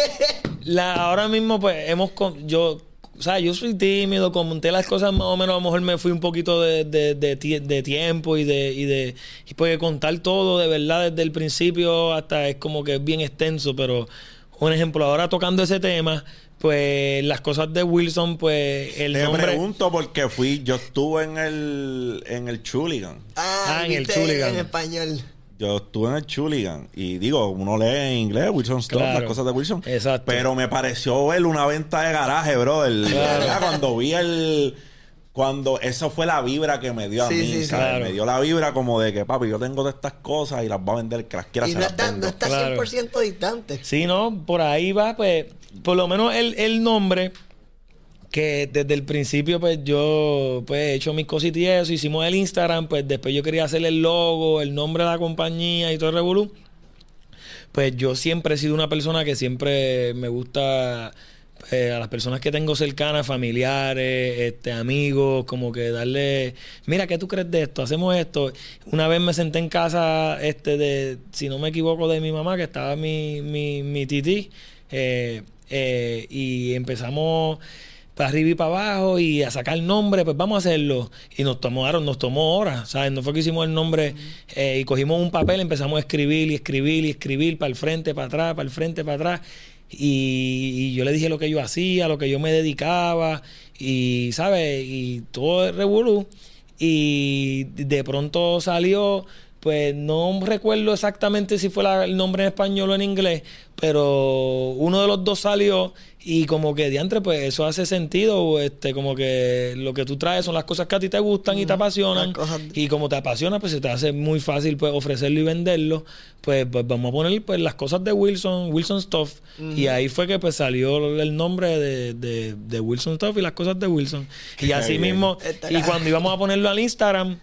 la, ahora mismo, pues, hemos. con- Yo. O sea, yo soy tímido, comenté las cosas más o menos, a lo mejor me fui un poquito de, de, de tie- de tiempo y de, y de y pues contar todo de verdad desde el principio hasta es como que es bien extenso, pero un ejemplo, ahora tocando ese tema, pues las cosas de Wilson, pues el Te nombre... pregunto porque fui, yo estuve en el en el Chuligan. Ah, Ah, en el Chuligan. En español. Yo estuve en el Chuligan y digo, uno lee en inglés Wilson Claro. las cosas de Wilson. Exacto. Pero me pareció ver una venta de garaje, bro. Cuando vi el cuando eso fue la vibra que me dio a Sí, mí, sí. ¿sabes? Claro. Me dio la vibra como de que, papi, yo tengo de estas cosas y las voy a vender, que las quiera Y no está, no está Claro. 100% distante. Sí, no, por ahí va, pues, por lo menos el, el nombre, que desde el principio, pues, yo, pues, he hecho mis cositas y eso, hicimos el Instagram, pues, después yo quería hacer el logo, el nombre de la compañía y todo el revolú. Pues yo siempre he sido una persona que siempre me gusta eh, a las personas que tengo cercanas, familiares, este, amigos, como que darle, mira, ¿qué tú crees de esto? Hacemos esto. Una vez me senté en casa, este, de, si no me equivoco, de mi mamá, que estaba mi, mi, mi tití, eh, eh, y empezamos para arriba y para abajo y a sacar el nombre, pues vamos a hacerlo. Y nos tomaron, nos tomó horas, ¿sabes? No fue que hicimos el nombre eh, y cogimos un papel, empezamos a escribir y escribir y escribir para el frente, para atrás, para el frente, para atrás. Y, yo le dije lo que yo hacía, lo que yo me dedicaba y, ¿sabes? Y todo el revolú. Y de pronto salió pues no recuerdo exactamente si fue la- el nombre en español o en inglés, pero uno de los dos salió y como que diantre, pues eso hace sentido, este, como que lo que tú traes son las cosas que a ti te gustan y te apasionan y como te apasiona, pues se te hace muy fácil pues ofrecerlo y venderlo, pues, pues vamos a poner pues las cosas de Wilson, Wilson Stuff y ahí fue que pues salió el nombre de, de, de Wilson Stuff y las cosas de Wilson y así bien. mismo Está y cuando íbamos a ponerlo al Instagram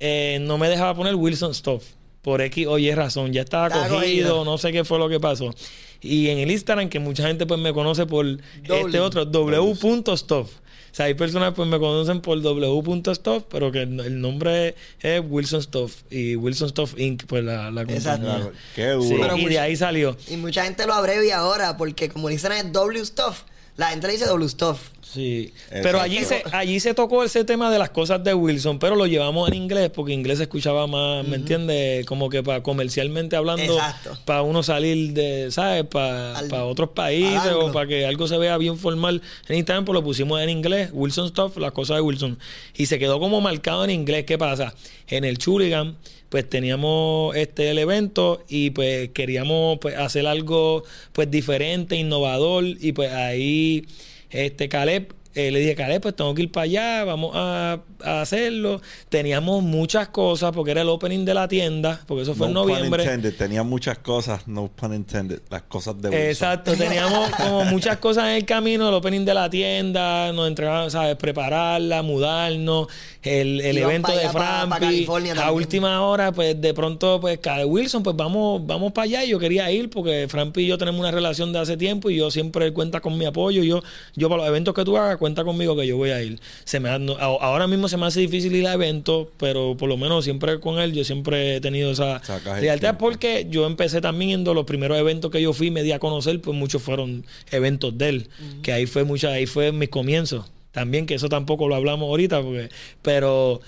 eh, no me dejaba poner Wilson Stuff. Por X o Y razón. Ya estaba cogido, cogido. no sé qué fue lo que pasó. Y en el Instagram, que mucha gente pues me conoce por este otro, w.stuff. O sea, hay personas pues me conocen por w.stuff, pero que el el nombre es Wilson Stuff. Y Wilson Stuff Inc., pues la, la Exacto. Qué Sí, duro. Pero y de ahí salió. Y mucha gente lo abrevia ahora porque como le dicen es W Stuff, la gente le dice W Stuff. Sí, Exacto. pero allí se, allí se tocó ese tema de las cosas de Wilson, pero lo llevamos en inglés porque inglés se escuchaba más, ¿me entiendes? Como que para comercialmente hablando, Exacto. para uno salir de, ¿sabes? Para Al- otros países o para que algo se vea bien formal en Instagram, pues lo pusimos en inglés, Wilson Stuff, las cosas de Wilson. Y se quedó como marcado en inglés. ¿Qué pasa? En el Chuligan, pues teníamos este el evento y pues queríamos pues hacer algo pues diferente, innovador y pues ahí este Caleb eh, le dije, Caleb, pues tengo que ir para allá, vamos a, a hacerlo. Teníamos muchas cosas porque era el opening de la tienda, porque eso fue no en noviembre. Pun intended. Tenía muchas cosas, no pun intended. Las cosas de Wilson. Exacto, teníamos como muchas cosas en el camino, el opening de la tienda, nos entregaban, ¿sabes? Prepararla, mudarnos, el, el evento de Frampi. A última hora, pues de pronto, pues, Caleb Wilson, pues vamos, vamos para allá. Y yo quería ir porque Frampi y yo tenemos una relación de hace tiempo y yo siempre él cuenta con mi apoyo. Y yo, yo para los eventos que tú hagas, cuenta conmigo que yo voy a ir. Se me, ha- no- ahora mismo se me hace difícil ir a eventos, pero por lo menos siempre con él, yo siempre he tenido esa lealtad porque yo empecé también yendo los primeros eventos que yo fui me di a conocer pues muchos fueron eventos de él que ahí fue mucha ahí fue mis comienzos también que eso tampoco lo hablamos ahorita porque pero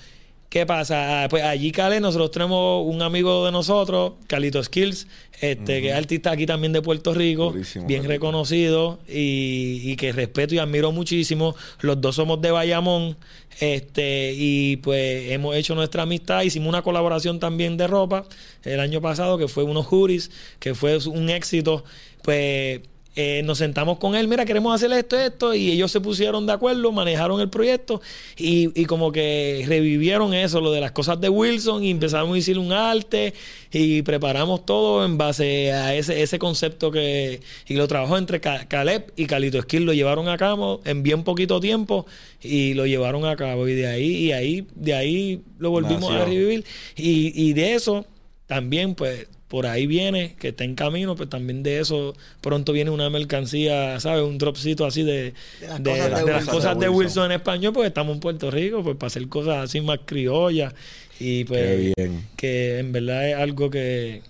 ¿Qué pasa? Ah, Pues allí, Cale, nosotros tenemos un amigo de nosotros, Carlito Skills, este, que es artista aquí también de Puerto Rico, bien Carlito. reconocido y, y que respeto y admiro muchísimo. Los dos somos de Bayamón, este, y pues hemos hecho nuestra amistad, hicimos una colaboración también de ropa el año pasado, que fue unos hoodies, que fue un éxito. Pues eh, nos sentamos con él, mira, queremos hacer esto, esto, y ellos se pusieron de acuerdo, manejaron el proyecto y, y como que revivieron eso, lo de las cosas de Wilson, y empezamos a decir un arte y preparamos todo en base a ese, ese concepto que, y lo trabajó entre Ca- Caleb y Calito Skill, lo llevaron a cabo en bien poquito tiempo y lo llevaron a cabo, y de ahí, y ahí, de ahí lo volvimos Nació. a revivir, y, y de eso también, pues, por ahí viene, que está en camino, pues también de eso pronto viene una mercancía, ¿sabes? Un dropcito así de, De las de- cosas de de las Wilson. cosas de Wilson. Wilson en español, porque estamos en Puerto Rico, pues para hacer cosas así más criollas. Y pues, Qué bien. que en verdad es algo que,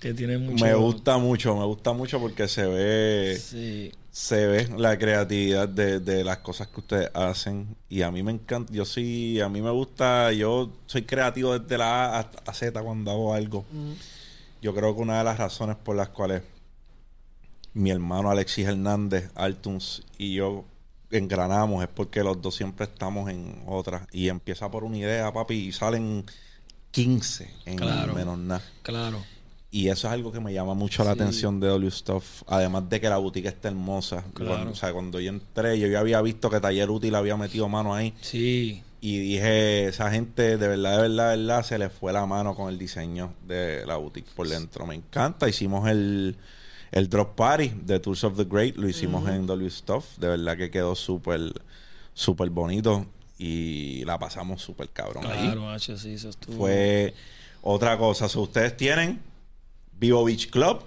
que tiene mucho. Me gusta mucho, me gusta mucho porque se ve, Sí. se ve la creatividad de, de las cosas que ustedes hacen y a mí me encanta, yo sí, a mí me gusta, yo soy creativo desde la A hasta Z cuando hago algo. Yo creo que una de las razones por las cuales mi hermano Alexis Hernández, Altuns y yo engranamos es porque los dos siempre estamos en otras y empieza por una idea, papi, y salen 15 en Claro. menos nada. Claro. Y eso es algo que me llama mucho la atención de W Stuff. Además de que la boutique está hermosa. Claro. Cuando, o sea, cuando yo entré, yo ya había visto que Taller Útil había metido mano ahí. Sí. Y dije, esa gente de verdad, de verdad, de verdad, se le fue la mano con el diseño de la boutique por dentro. Me encanta. Hicimos el, el Drop Party de Tools of the Great. Lo hicimos en W Stuff. De verdad que quedó súper, súper bonito. Y la pasamos súper cabrón ahí. Claro, H, sí, eso estuvo. Fue otra cosa. So, ustedes tienen Vivo Beach Club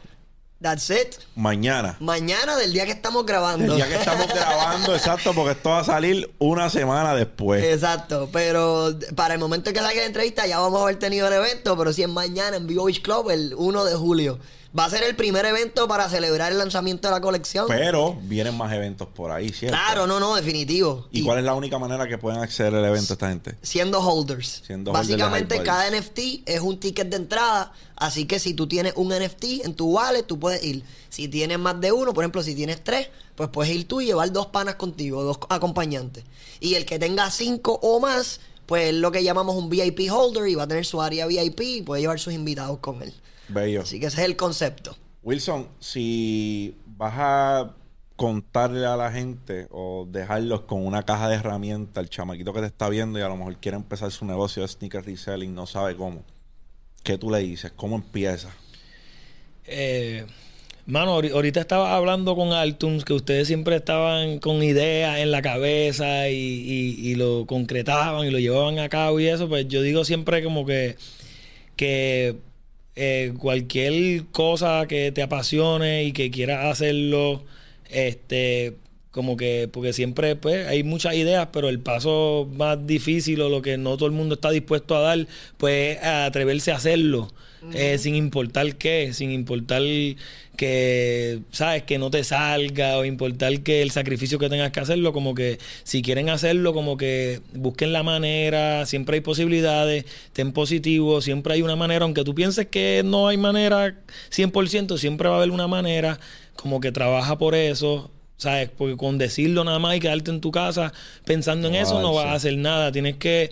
That's it. mañana. Mañana del día que estamos grabando. El día que estamos grabando, exacto, porque esto va a salir una semana después. Exacto, pero para el momento en que salga la entrevista ya vamos a haber tenido el evento, pero si es mañana en Vivo Beach Club, el 1 de julio. Va a ser el primer evento para celebrar el lanzamiento de la colección. Pero vienen más eventos por ahí, ¿cierto? claro, no, no, definitivo. ¿Y, cuál es la única manera que pueden acceder al evento esta gente? Siendo holders. Siendo Básicamente cada. NFT es un ticket de entrada, así que si tú tienes un NFT en tu wallet, tú puedes ir. Si tienes más de uno, por ejemplo, si tienes tres, pues puedes ir tú y llevar dos panas contigo, dos acompañantes. Y el que tenga cinco o más, pues es lo que llamamos un VIP holder y va a tener su área VIP y puede llevar sus invitados con él. Bello. Así que ese es el concepto. Wilson, si vas a contarle a la gente o dejarlos con una caja de herramientas, el chamaquito que te está viendo y a lo mejor quiere empezar su negocio de sneaker reselling, no sabe cómo. ¿Qué tú le dices? ¿Cómo empieza? Eh, mano, ahori- ahorita estaba hablando con Altuns que ustedes siempre estaban con ideas en la cabeza y, y- y lo concretaban y lo llevaban a cabo y eso, pues yo digo siempre como que, que eh, cualquier cosa que te apasione y que quieras hacerlo, este, como que, porque siempre pues hay muchas ideas, pero el paso más difícil o lo que no todo el mundo está dispuesto a dar, pues es atreverse a hacerlo, eh, sin importar qué, sin importar que, sabes, que no te salga o importar que el sacrificio que tengas que hacerlo, como que si quieren hacerlo, como que busquen la manera, siempre hay posibilidades, ten positivo, siempre hay una manera, aunque tú pienses que no hay manera 100%, siempre va a haber una manera, como que trabaja por eso, ¿sabes? Porque con decirlo nada más y quedarte en tu casa pensando en eso no vas darse. a hacer nada. Tienes que,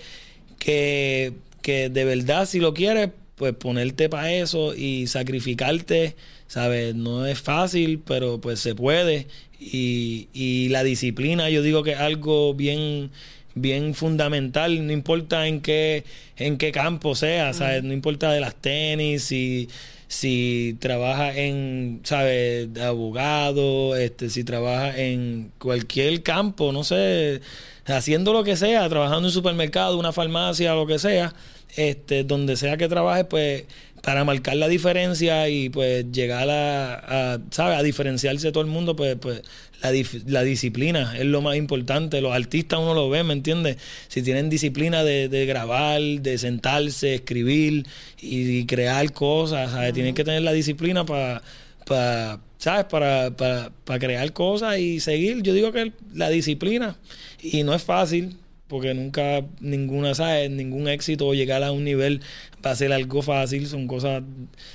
que, que de verdad, si lo quieres, pues ponerte para eso y sacrificarte, ¿sabes? No es fácil, pero pues se puede. Y, y la disciplina, yo digo que es algo bien bien fundamental, no importa en qué en qué campo sea, ¿sabes? No importa de las tenis, si si trabaja en, ¿sabes? De abogado, este, si trabaja en cualquier campo, no sé, haciendo lo que sea, trabajando en un supermercado, una farmacia, lo que sea, este, donde sea que trabaje, pues, para marcar la diferencia y pues llegar a, a, ¿sabes? A diferenciarse de todo el mundo, pues, pues la, la disciplina es lo más importante. Los artistas uno lo ve, ¿me entiendes? Si tienen disciplina de, de grabar, de sentarse, escribir y, y crear cosas, ¿sabes? Tienen que tener la disciplina para, para ¿sabes? Para, para, para crear cosas y seguir. Yo digo que la disciplina, y no es fácil, porque nunca ninguna, ¿sabes? Ningún éxito o llegar a un nivel va a ser algo fácil, son cosas,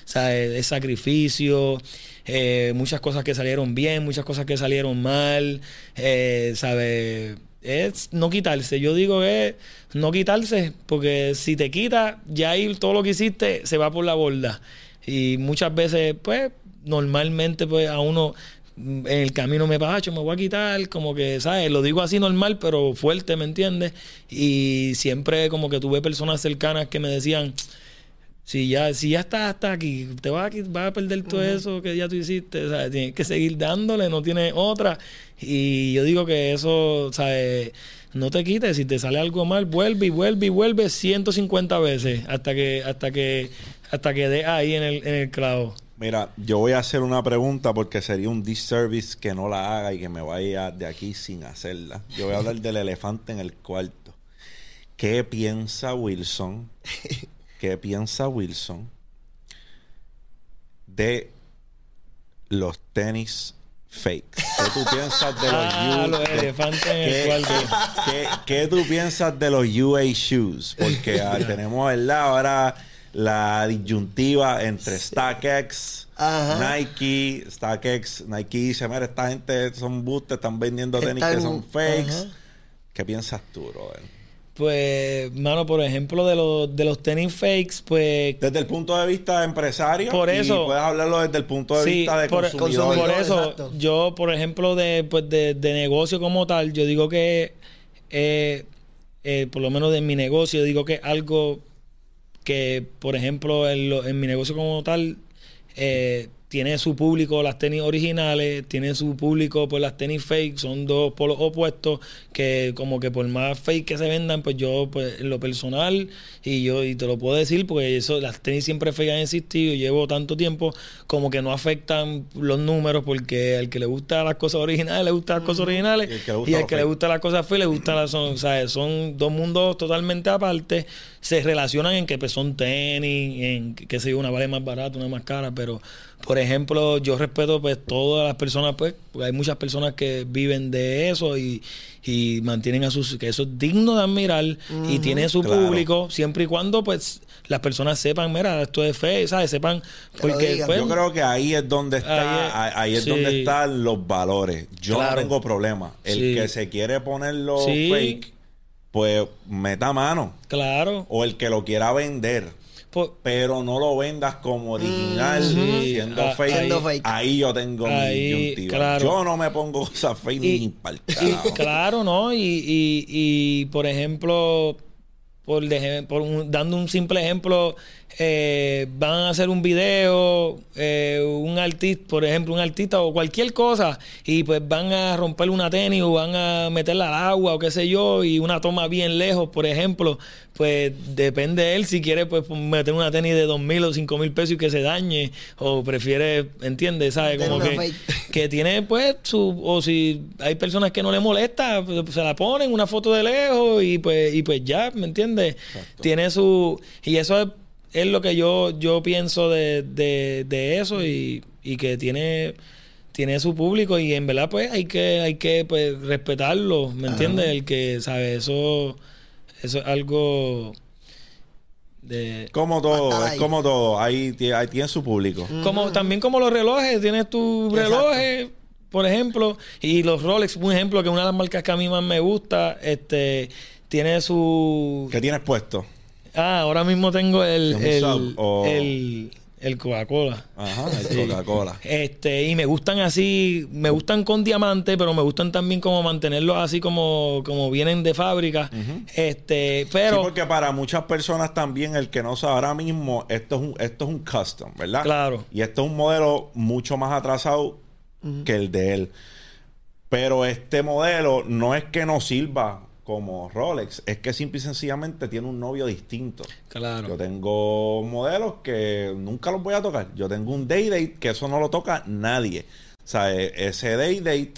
¿sabes? De sacrificio, eh, muchas cosas que salieron bien, muchas cosas que salieron mal, eh, ¿sabes? Es no quitarse, yo digo que no quitarse, porque si te quitas, ya ahí todo lo que hiciste se va por la borda. Y muchas veces, pues, normalmente, pues, a uno en el camino me pacho, me voy a quitar, como que, ¿sabes? Lo digo así normal, pero fuerte, ¿me entiendes? Y siempre como que tuve personas cercanas que me decían, si ya, si ya estás hasta aquí, te vas a, vas a perder todo eso que ya tú hiciste, ¿sabes? Tienes que seguir dándole, no tienes otra. Y yo digo que eso, ¿sabes? No te quites, si te sale algo mal, vuelve y vuelve y vuelve 150 veces hasta que, hasta que, hasta que dé ahí en el, en el clavo. Mira, yo voy a hacer una pregunta porque sería un disservice que no la haga y que me vaya de aquí sin hacerla. Yo voy a hablar del elefante en el cuarto. ¿Qué piensa Wilson? ¿Qué piensa Wilson de los tenis fakes? ¿Qué tú piensas de los, Ah, los elefantes en el ¿Qué, cuarto. qué- qué tú piensas de los UA shoes? Porque ah, tenemos, ¿verdad? Ahora la disyuntiva entre StockX, Ajá. Nike, StockX, Nike dice, mira, esta gente son boostes, están vendiendo tenis Están- que son fakes. ajá. ¿Qué piensas tú, brother? Pues, mano, por ejemplo, de los, de los tenis fakes, pues Desde el punto de vista de empresario, Por y eso- puedes hablarlo desde el punto de Sí, vista de por, consumidor. por eso, exacto. yo, por ejemplo, de, pues de, de negocio como tal, yo digo que, eh, eh, por lo menos de mi negocio, digo que algo que, por ejemplo, en, lo- en mi negocio como tal, eh, tiene su público las tenis originales, tiene su público pues las tenis fake, son dos polos opuestos que como que por más fake que se vendan, pues yo pues en lo personal y yo y te lo puedo decir porque eso las tenis siempre fake han existido, llevo tanto tiempo como que no afectan los números porque al que le gusta las cosas originales le gustan las cosas originales Y el que le gusta y al que le gusta las cosas fake le gustan las son, o sea, son dos mundos totalmente aparte, se relacionan en que pues, son tenis, en que, qué sé yo, una vale más barata, una más cara, pero por ejemplo, yo respeto pues todas las personas, pues, porque hay muchas personas que viven de eso y, y mantienen a sus, que eso es digno de admirar y tiene su Claro. público, siempre y cuando pues las personas sepan, mira, esto es fe, ¿sabes? Sepan, porque pues, Yo creo que ahí es donde está, Ahí es- ahí es sí. donde están los valores. Yo Claro. no tengo problema. El Sí. que se quiere ponerlo Sí. fake, pues meta mano. Claro. O el que lo quiera vender. Pues, Pero no lo vendas como original, Sí. siendo, Ah, fake. siendo fake. Ahí yo tengo Ahí, mi claro. Yo no me pongo cosas fake ni para y claro, ¿no? Y, y, y, por ejemplo, por, deje- por un- dando un simple ejemplo, eh, van a hacer un video, eh, un artista, por ejemplo, un artista o cualquier cosa, y pues van a romper una tenis o van a meterla al agua o qué sé yo, y una toma bien lejos, por ejemplo, pues depende de él si quiere pues meter una tenis de dos mil o cinco mil pesos y que se dañe, o prefiere, ¿entiendes? ¿Sabes? Como que, que tiene pues su o si hay personas que no le molesta pues, se la ponen una foto de lejos y pues y pues ya me entiendes tiene su y eso es, es lo que yo yo pienso de, de, de eso y, y que tiene tiene su público y en verdad pues hay que hay que pues respetarlo me entiendes el que sabe eso eso es algo de Como todo, es como todo. Ahí, ahí tiene su público. Como, también como los relojes, tienes tu Exacto. reloj, por ejemplo, y los Rolex, un ejemplo que una de las marcas que a mí más me gusta, este, tiene su... ¿Qué tienes puesto? Ah, ahora mismo tengo el, ¿Es un el, sub o- el, el Coca-Cola. Ajá, el Coca-Cola. Este, y me gustan así, me gustan con diamante, pero me gustan también como mantenerlos así como, como vienen de fábrica. Este, pero sí, porque para muchas personas también, el que no sabe ahora mismo, esto es un, esto es un custom, ¿verdad? Claro. Y esto es un modelo mucho más atrasado que el de él. Pero este modelo no es que no sirva como Rolex, es que simple y sencillamente tiene un novio distinto. Yo claro. tengo modelos que nunca los voy a tocar. Yo tengo un day date que eso no lo toca nadie. O sea, e- ese day date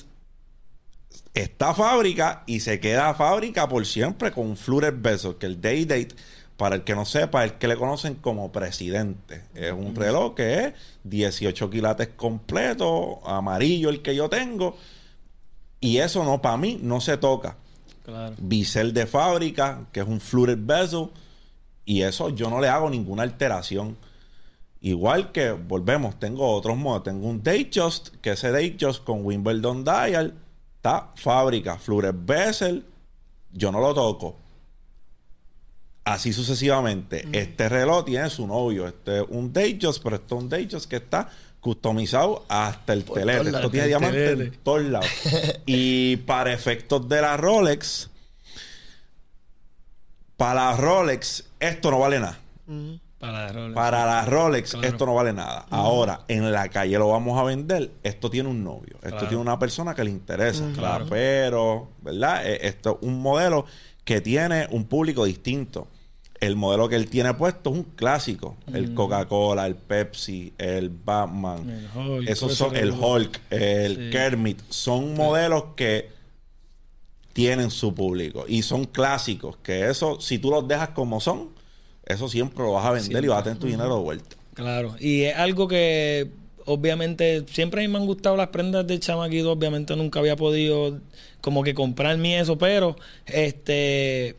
está a fábrica y se queda a fábrica por siempre con Flutter Bezel, que el day date, para el que no sepa, es el que le conocen como presidente. Es un reloj que es 18 quilates completo, amarillo el que yo tengo. Y eso no, para mí, no se toca claro. bisel de fábrica, que es un fluted bezel, y eso yo no le hago ninguna alteración. Igual que, volvemos, tengo otros modos. Tengo un Datejust, que ese Datejust con Wimbledon Dial está fábrica, fluted bezel, yo no lo toco. Así sucesivamente. Este reloj tiene su novio. Este es un Datejust, pero este es un Datejust que está customizado hasta el Por telete. Esto tiene diamantes en todos lados. y para efectos de la Rolex, para la Rolex, esto no vale nada. Para Rolex. Para la Rolex, Claro. esto no vale nada. Ahora, en la calle lo vamos a vender. Esto tiene un novio. Esto Claro. tiene una persona que le interesa. Claro. Pero, ¿verdad? Eh, Esto es un modelo que tiene un público distinto. El modelo que él tiene puesto es un clásico. El Coca-Cola, el Pepsi, el Batman. El Hulk, Esos son el Hulk, el Sí. Kermit. Son modelos que tienen su público y son clásicos. Que eso, si tú los dejas como son, eso siempre lo vas a vender y vas a tener tu dinero de vuelta. Claro, y es algo que obviamente siempre a mí me han gustado las prendas de chamaquito, obviamente nunca había podido como que comprarme eso, pero este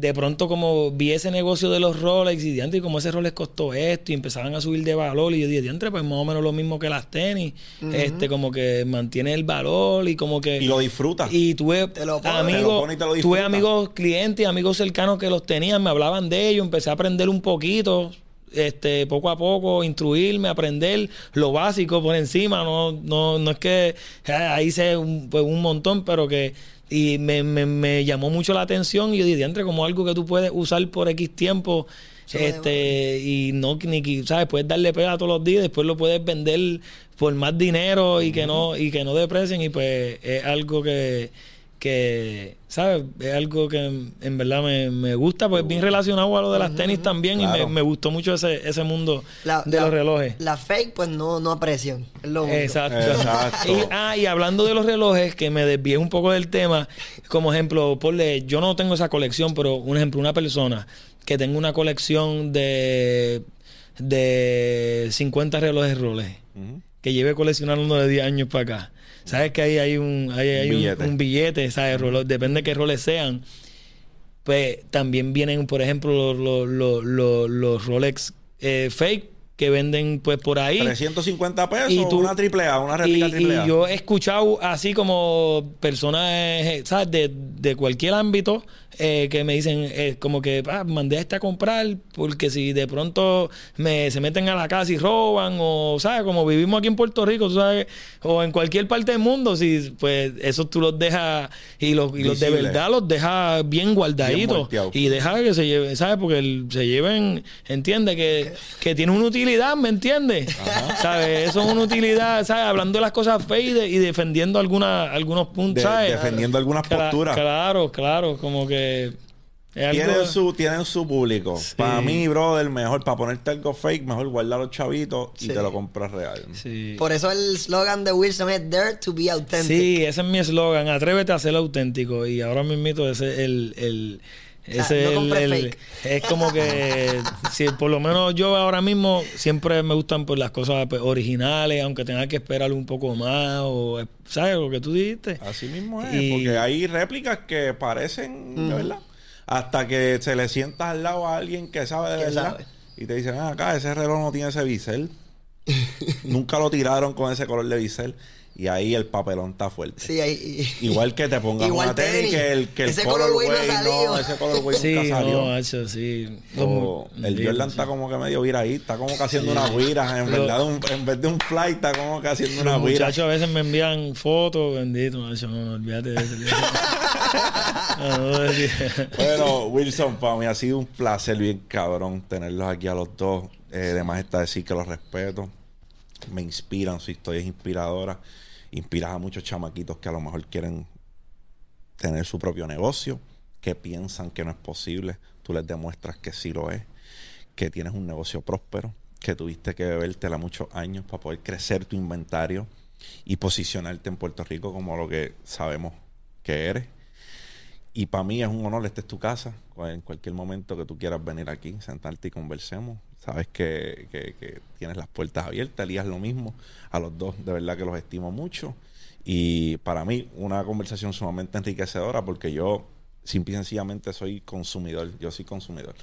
de pronto como vi ese negocio de los Rolex y diantre, y como ese Rolex costó esto y empezaban a subir de valor y yo dije, diantre, pues más o menos lo mismo que las tenis, este como que mantiene el valor y como que Y lo disfrutas. y tuve Te lo pone. Te lo amigos, pone y te lo tuve amigos clientes, amigos cercanos que los tenían, me hablaban de ellos, empecé a aprender un poquito, este, poco a poco, instruirme, aprender lo básico por encima, no, no, no es que eh, ahí sé un, pues, un montón, pero que y me, me, me llamó mucho la atención y yo dije, entre como algo que tú puedes usar por X tiempo. Se Este, y no, ni, que, ¿sabes? Puedes darle pega todos los días, después lo puedes vender por más dinero y que no, y que no deprecien, y pues es algo que, que, ¿sabes? Es algo que en, en verdad me, me gusta, pues bien relacionado a lo de las tenis también, y me, me gustó mucho ese, ese mundo La- de la- los relojes. La fake, pues no, no aprecian. Es lo único. Exacto. Exacto. Y, ah, y hablando de los relojes, que me desvié un poco del tema, como ejemplo, ponle, yo no tengo esa colección, pero un ejemplo, una persona que tenga una colección de, de 50 relojes Rolex, Ujú. que lleve coleccionando de 10 años para acá. Sabes que ahí hay un, ahí hay un- billete. un billete, ¿sabes? Depende de qué roles sean. Pues también vienen, por ejemplo, los, los, los, los Rolex eh, fake que venden pues por ahí. 350 pesos, Y tú- una triple A, una Y, réplica y triple A. yo he escuchado así como personas, eh, ¿sabes? De, de cualquier ámbito, eh, que me dicen eh, como que ah, mandé a este a comprar porque si de pronto me, se meten a la casa y roban o, ¿sabes? Como vivimos aquí en Puerto Rico, tú sabes, o en cualquier parte del mundo, si pues eso tú los dejas y los, y los de verdad los dejas bien guardaditos y deja que se lleven, ¿sabes? Porque el- se lleven, entiende que, que tiene una utilidad, ¿me entiendes? ¿Sabes? Eso es una utilidad, ¿sabes? Hablando de las cosas feas y, de- y defendiendo alguna, algunos puntos, De- ¿sabes? defendiendo algunas Cla- posturas. Claro, claro, como que es algo- Tienen su, tienen su público. Sí. Para mí, brother, mejor para ponerte algo fake, mejor guardar los chavitos y te lo compras real. Sí. Por eso el slogan de Wilson es Dare to be authentic. Sí, ese es mi eslogan, atrévete a ser auténtico. Y ahora mismito ese es el, el sea, ese no el- compres el- fake. es como que si por lo menos yo ahora mismo siempre me gustan pues las cosas pues, originales, aunque tenga que esperar un poco más o sabes lo que tú dijiste. Así mismo es, Y- porque hay réplicas que parecen, de verdad. Hasta que se le sientas al lado a alguien que sabe de verdad. sabe. Y te dicen, ah, acá ese reloj no tiene ese bisel. Nunca lo tiraron con ese color de bisel. Y ahí el papelón está fuerte. Sí, ahí. Igual que te pongas Igual una tenis, tenis. que el, que el Ese colorway colorway no ese colorway Sí, nunca salió. no, macho, sí. El bendito, Jordan sí. está como que medio vira ahí, está como que haciendo una guira. En verdad, un- en vez de un fly, está como que haciendo una guira. muchachos a veces me envían fotos, bendito, macho, no, no, olvídate de eso. Bueno, Wilson, para mí ha sido un placer bien cabrón tenerlos aquí a los dos. Eh, además está decir que los respeto. Me inspiran, su historia es inspiradora. Inspiras a muchos chamaquitos que a lo mejor quieren tener su propio negocio, que piensan que no es posible. Tú les demuestras que sí lo es, que tienes un negocio próspero, que tuviste que bebértela muchos años para poder crecer tu inventario y posicionarte en Puerto Rico como lo que sabemos que eres. Y para mí es un honor, esta es tu casa. En cualquier momento que tú quieras venir aquí, sentarte y conversemos. Sabes que, que- que tienes las puertas abiertas, Elías lo mismo. A los dos, de verdad que los estimo mucho. Y para mí, una conversación sumamente enriquecedora porque yo, simple y sencillamente, soy consumidor. Yo soy consumidor.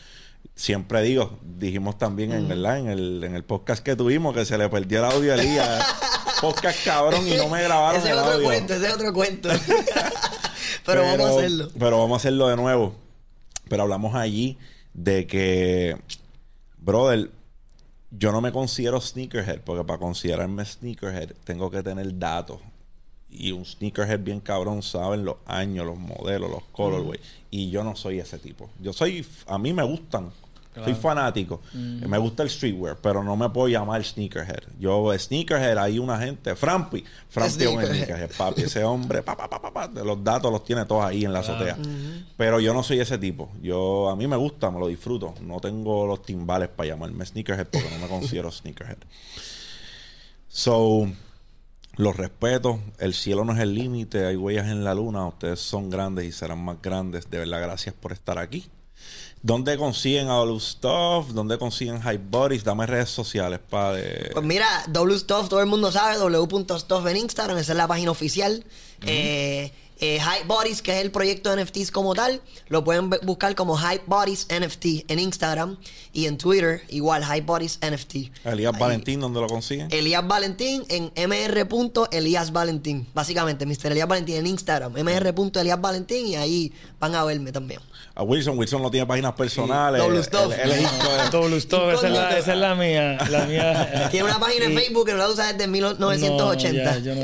Siempre digo, dijimos también en, ¿verdad? En, el, en el podcast que tuvimos que se le perdió el audio a Elías. podcast cabrón y no me grabaron ese el es otro audio. cuento, ese es otro cuento. pero, vamos a hacerlo. Pero vamos a hacerlo de nuevo. Pero hablamos allí de que, brother, yo no me considero sneakerhead, porque para considerarme sneakerhead tengo que tener datos. Y un sneakerhead bien cabrón saben los años, los modelos, los colorways. Y yo no soy ese tipo. Yo soy, a mí me gustan. Soy fanático. Me gusta el streetwear, pero no me puedo llamar sneakerhead. Yo, sneakerhead, hay una gente, Frampi. Frampi es un Sneakerhead. papi. Ese hombre, pa, pa, pa, pa, pa, los datos los tiene todos ahí en la azotea. Pero yo no soy ese tipo. Yo, a mí me gusta, me lo disfruto. No tengo los timbales para llamarme sneakerhead porque no me considero sneakerhead. So, los respeto. El cielo no es el límite. Hay huellas en la luna. Ustedes son grandes y serán más grandes. De verdad, gracias por estar aquí. ¿Dónde consiguen a W Stuff? ¿Dónde consiguen Hype Bodies? Dame redes sociales, padre. Pues mira, W Stuff, todo el mundo sabe, w.stuff en Instagram, esa es la página oficial. Eh, eh, Hype Bodies, que es el proyecto de NFTs como tal, lo pueden bu- buscar como Hype Bodies NFT en Instagram y en Twitter, igual Hype Bodies NFT. Elías Ahí. Valentín, ¿dónde lo consiguen? Elías Valentín en mr.elías Valentín. Básicamente, Mr. Elías Valentín en Instagram. mr.elías Valentín y ahí van a verme también. A Wilson. Wilson no tiene páginas personales. W Stuff. Stop, esa es la, esa es la mía. La mía. Tiene una página en Facebook que no la usa desde 1980. No, ya, yo no,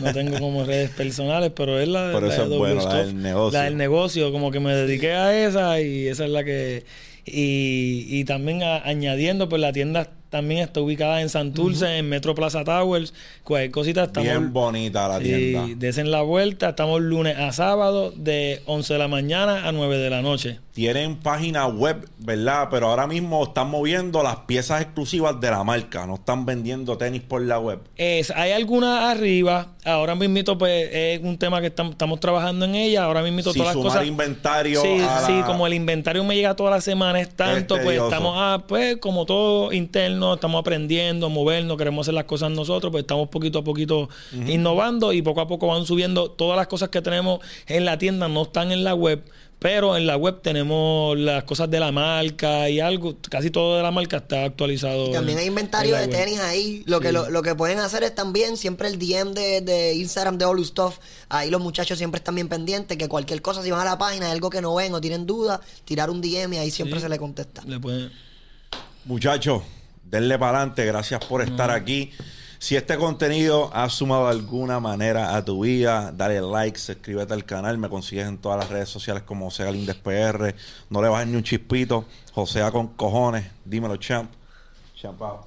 no tengo como redes personales, pero es la, Pero la eso de es bueno, la del negocio. La del negocio, como que me dediqué a esa y esa es la que... Y, y también a- añadiendo, pues la tienda también está ubicada en Santurce, en Metro Plaza Towers. Cualquier cosita estamos... Bien bonita la tienda. desen la vuelta. Estamos lunes a sábado de 11 de la mañana a 9 de la noche. Tienen página web, ¿verdad? Pero ahora mismo están moviendo las piezas exclusivas de la marca. No están vendiendo tenis por la web. Es, hay algunas arriba. Ahora mismito, pues, es un tema que tam- estamos trabajando en ella. Ahora mismito Si todas las cosas. inventario Sí, la- sí, como el inventario me llega toda la semana, es tanto, Es pues estamos, ah, pues, como todo interno, estamos aprendiendo, movernos, queremos hacer las cosas nosotros, pues estamos poquito a poquito innovando y poco a poco van subiendo. Todas las cosas que tenemos en la tienda no están en la web Pero en la web tenemos las cosas de la marca y algo, casi todo de la marca está actualizado. Y también hay inventario en de web. tenis ahí. Lo, que lo, lo que pueden hacer es también siempre el DM de, de Instagram de All Stuff. Ahí los muchachos siempre están bien pendientes. Que cualquier cosa, si van a la página, hay algo que no ven o tienen duda, tirar un DM y ahí siempre Sí. se le contesta. Le pueden- Muchachos, denle para adelante. Gracias por estar aquí. Si este contenido ha sumado de alguna manera a tu vida, dale like, suscríbete al canal. Me consigues en todas las redes sociales como José Galíndez PR. No le bajes ni un chispito. Josea con cojones. Dímelo, champ. Champ out.